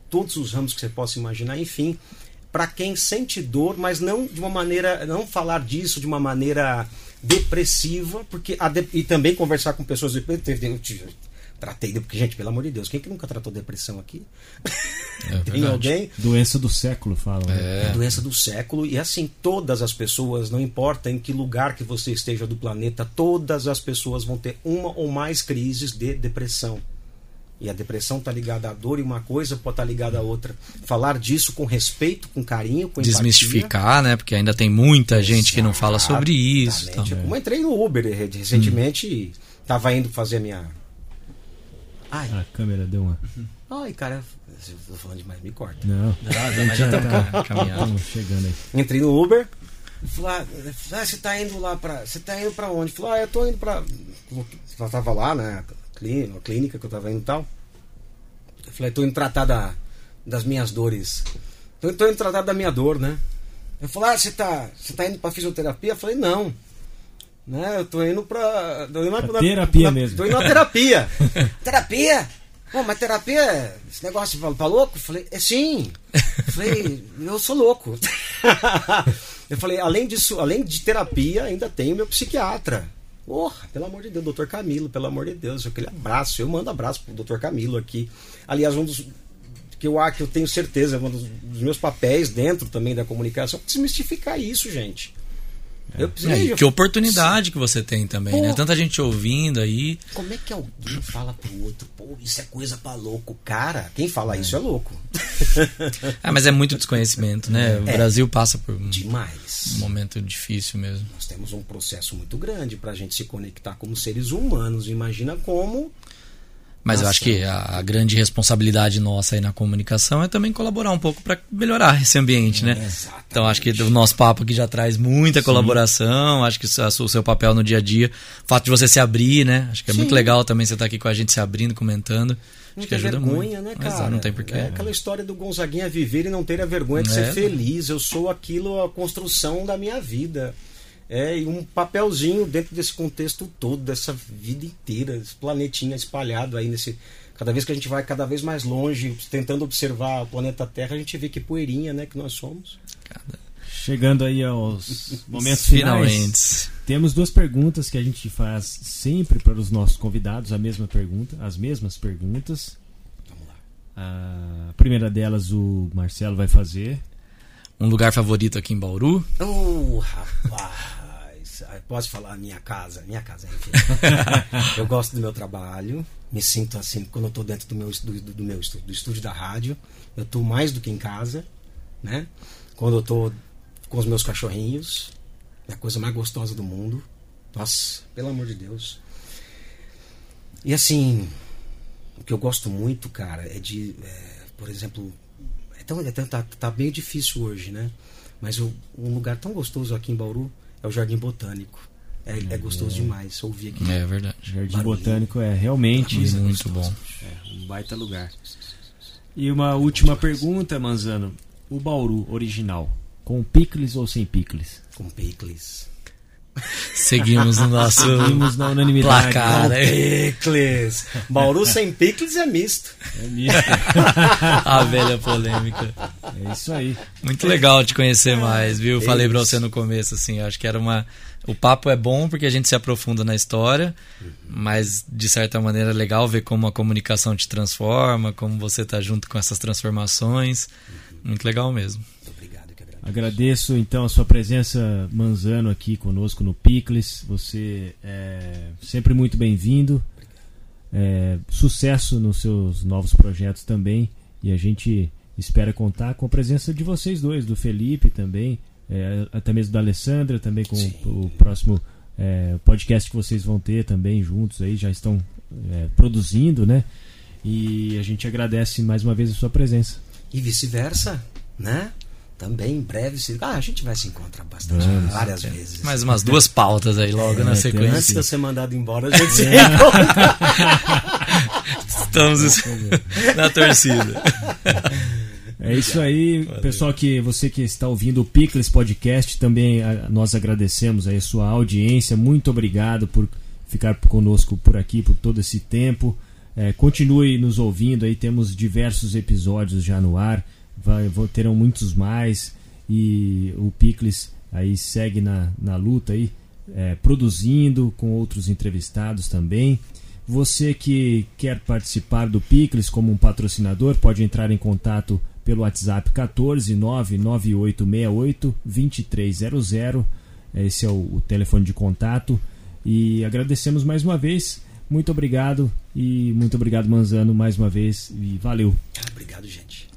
todos os ramos que você possa imaginar, enfim, para quem sente dor, mas não de uma maneira, não falar disso de uma maneira depressiva, porque de, e também conversar com pessoas depressivas, Tratei, porque, gente, pelo amor de Deus, quem que nunca tratou depressão aqui? É Tem alguém? Doença do século, falam. né? É a doença do século e assim, todas as pessoas, não importa em que lugar que você esteja do planeta, todas as pessoas vão ter uma ou mais crises de depressão. E a depressão está ligada à dor e uma coisa pode estar ligada à outra. Falar disso com respeito, com carinho, com empatia. Desmistificar, né? Porque ainda tem muita gente que não fala sobre isso. Exatamente. Como eu entrei no Uber re- recentemente, estava indo fazer a minha. Ai, A câmera deu uma. ai, cara, eu tô falando demais, me corta. Não. Nada, mas já tá caminhando. Estamos chegando aí. Entrei no Uber. Falei, ah, você tá indo lá pra. Você tá indo pra onde? Falei, ah, eu tô indo pra. Ela tava lá, né? Clí- A clínica que eu tava indo e tal. Eu falei, tô indo tratar da, das minhas dores. Tô, tô indo tratar da minha dor, né? Eu falei, ah, você tá, você tá indo pra fisioterapia? Eu falei, não. Né? Eu tô indo pra. Tô indo na, Pra terapia na- mesmo. Tô indo na terapia. terapia? Pô, mas terapia, esse negócio tá, tá louco? Eu falei, é sim. Eu falei, eu sou louco. eu falei, além disso, além de terapia, ainda tenho meu psiquiatra. Porra, pelo amor de Deus, doutor Camilo, pelo amor de Deus, aquele abraço. Eu mando abraço pro doutor Camilo aqui. Aliás, um dos que eu acho que eu tenho certeza, um dos, meus papéis dentro também da comunicação, é desmistificar isso, gente. Eu, É, e eu- que oportunidade que você tem também, né? Pô. Tanta gente ouvindo aí. Como é que alguém fala pro outro, pô, isso é coisa pra louco? Cara, quem fala isso é louco. Ah, mas é muito desconhecimento, né? O É. Brasil passa por um Demais. momento difícil mesmo. Nós temos um processo muito grande pra gente se conectar como seres humanos. Imagina como. Mas eu Nossa. acho que a, grande responsabilidade nossa aí na comunicação é também colaborar um pouco para melhorar esse ambiente, né? Exatamente. Então acho que o nosso papo aqui já traz muita colaboração. Acho que o o seu papel no dia a dia, o fato de você se abrir, né? Acho que é Sim. muito legal também você estar aqui com a gente se abrindo, comentando. Não Acho que tem ajuda vergonha, muito. né, cara? Exato, não tem porquê. É aquela história do Gonzaguinha viver e não ter a vergonha de É. ser feliz. Eu sou aquilo, a construção da minha vida. É, e um papelzinho dentro desse contexto todo, dessa vida inteira, esse planetinha espalhado aí nesse. Cada vez que a gente vai cada vez mais longe, tentando observar o planeta Terra, a gente vê que poeirinha, né, que nós somos. Chegando aí aos momentos finais. Finalmente. Temos duas perguntas que a gente faz sempre para os nossos convidados, a mesma pergunta, as mesmas perguntas. Vamos lá. A primeira delas o Marcelo vai fazer. Um lugar favorito aqui em Bauru? Oh, rapaz! Ah, Posso falar minha casa? Minha casa, enfim. eu gosto do meu trabalho, me sinto assim, quando eu estou dentro do meu estúdio, do meu estúdio, do estúdio da rádio, eu estou mais do que em casa, né? Quando eu estou com os meus cachorrinhos, é a coisa mais gostosa do mundo. Nossa, pelo amor de Deus. E assim, o que eu gosto muito, cara, é de, é, por exemplo, tão, é tão- tá, tá bem difícil hoje, né? Mas eu- um lugar tão gostoso aqui em Bauru é o Jardim Botânico. É, é gostoso demais ouvir aqui. É verdade. Jardim Barulhinho. Botânico é realmente Muito bom. é, um baita lugar. E uma última pergunta, Manzano. O Bauru original, com picles ou sem picles? Com picles. Seguimos no nosso Seguimos na unanimidade. placar, né? picles! Bauru sem picles é misto. É misto. A velha polêmica. É isso aí. Muito legal te conhecer mais, viu? é Falei pra isso. você no começo, assim, acho que era uma. O papo é bom porque a gente se aprofunda na história, mas de certa maneira é legal ver como a comunicação te transforma, como você tá junto com essas transformações. Muito legal mesmo. Agradeço. Então a sua presença, Manzano, aqui conosco no Picles. Você é sempre muito bem-vindo. É, sucesso nos seus novos projetos também. E a gente espera contar com a presença de vocês dois, do Felipe também, é, até mesmo da Alessandra, também com Sim. o próximo é, podcast que vocês vão ter também juntos aí, já estão é, produzindo, né? E a gente agradece mais uma vez a sua presença. E vice-versa, né? Também em breve. Se... Ah, a gente vai se encontrar bastante, Vamos. várias vezes. Mais umas duas pautas aí logo É, na sequência. Antes de eu ser mandado embora, a gente se encontra. Estamos na torcida. É isso aí, pessoal que você que está ouvindo o Picles Podcast, também a- nós agradecemos aí a sua audiência, muito obrigado por ficar conosco por aqui por todo esse tempo. É, continue nos ouvindo aí, temos diversos episódios já no ar, vai, terão muitos mais e o Picles aí segue na, na luta aí, é, produzindo com outros entrevistados também. Você que quer participar do Picles como um patrocinador, pode entrar em contato pelo WhatsApp 14 99868 2300. Esse é o, o telefone de contato. E agradecemos mais uma vez. Muito obrigado e muito obrigado, Manzano, mais uma vez. E valeu. Obrigado, gente.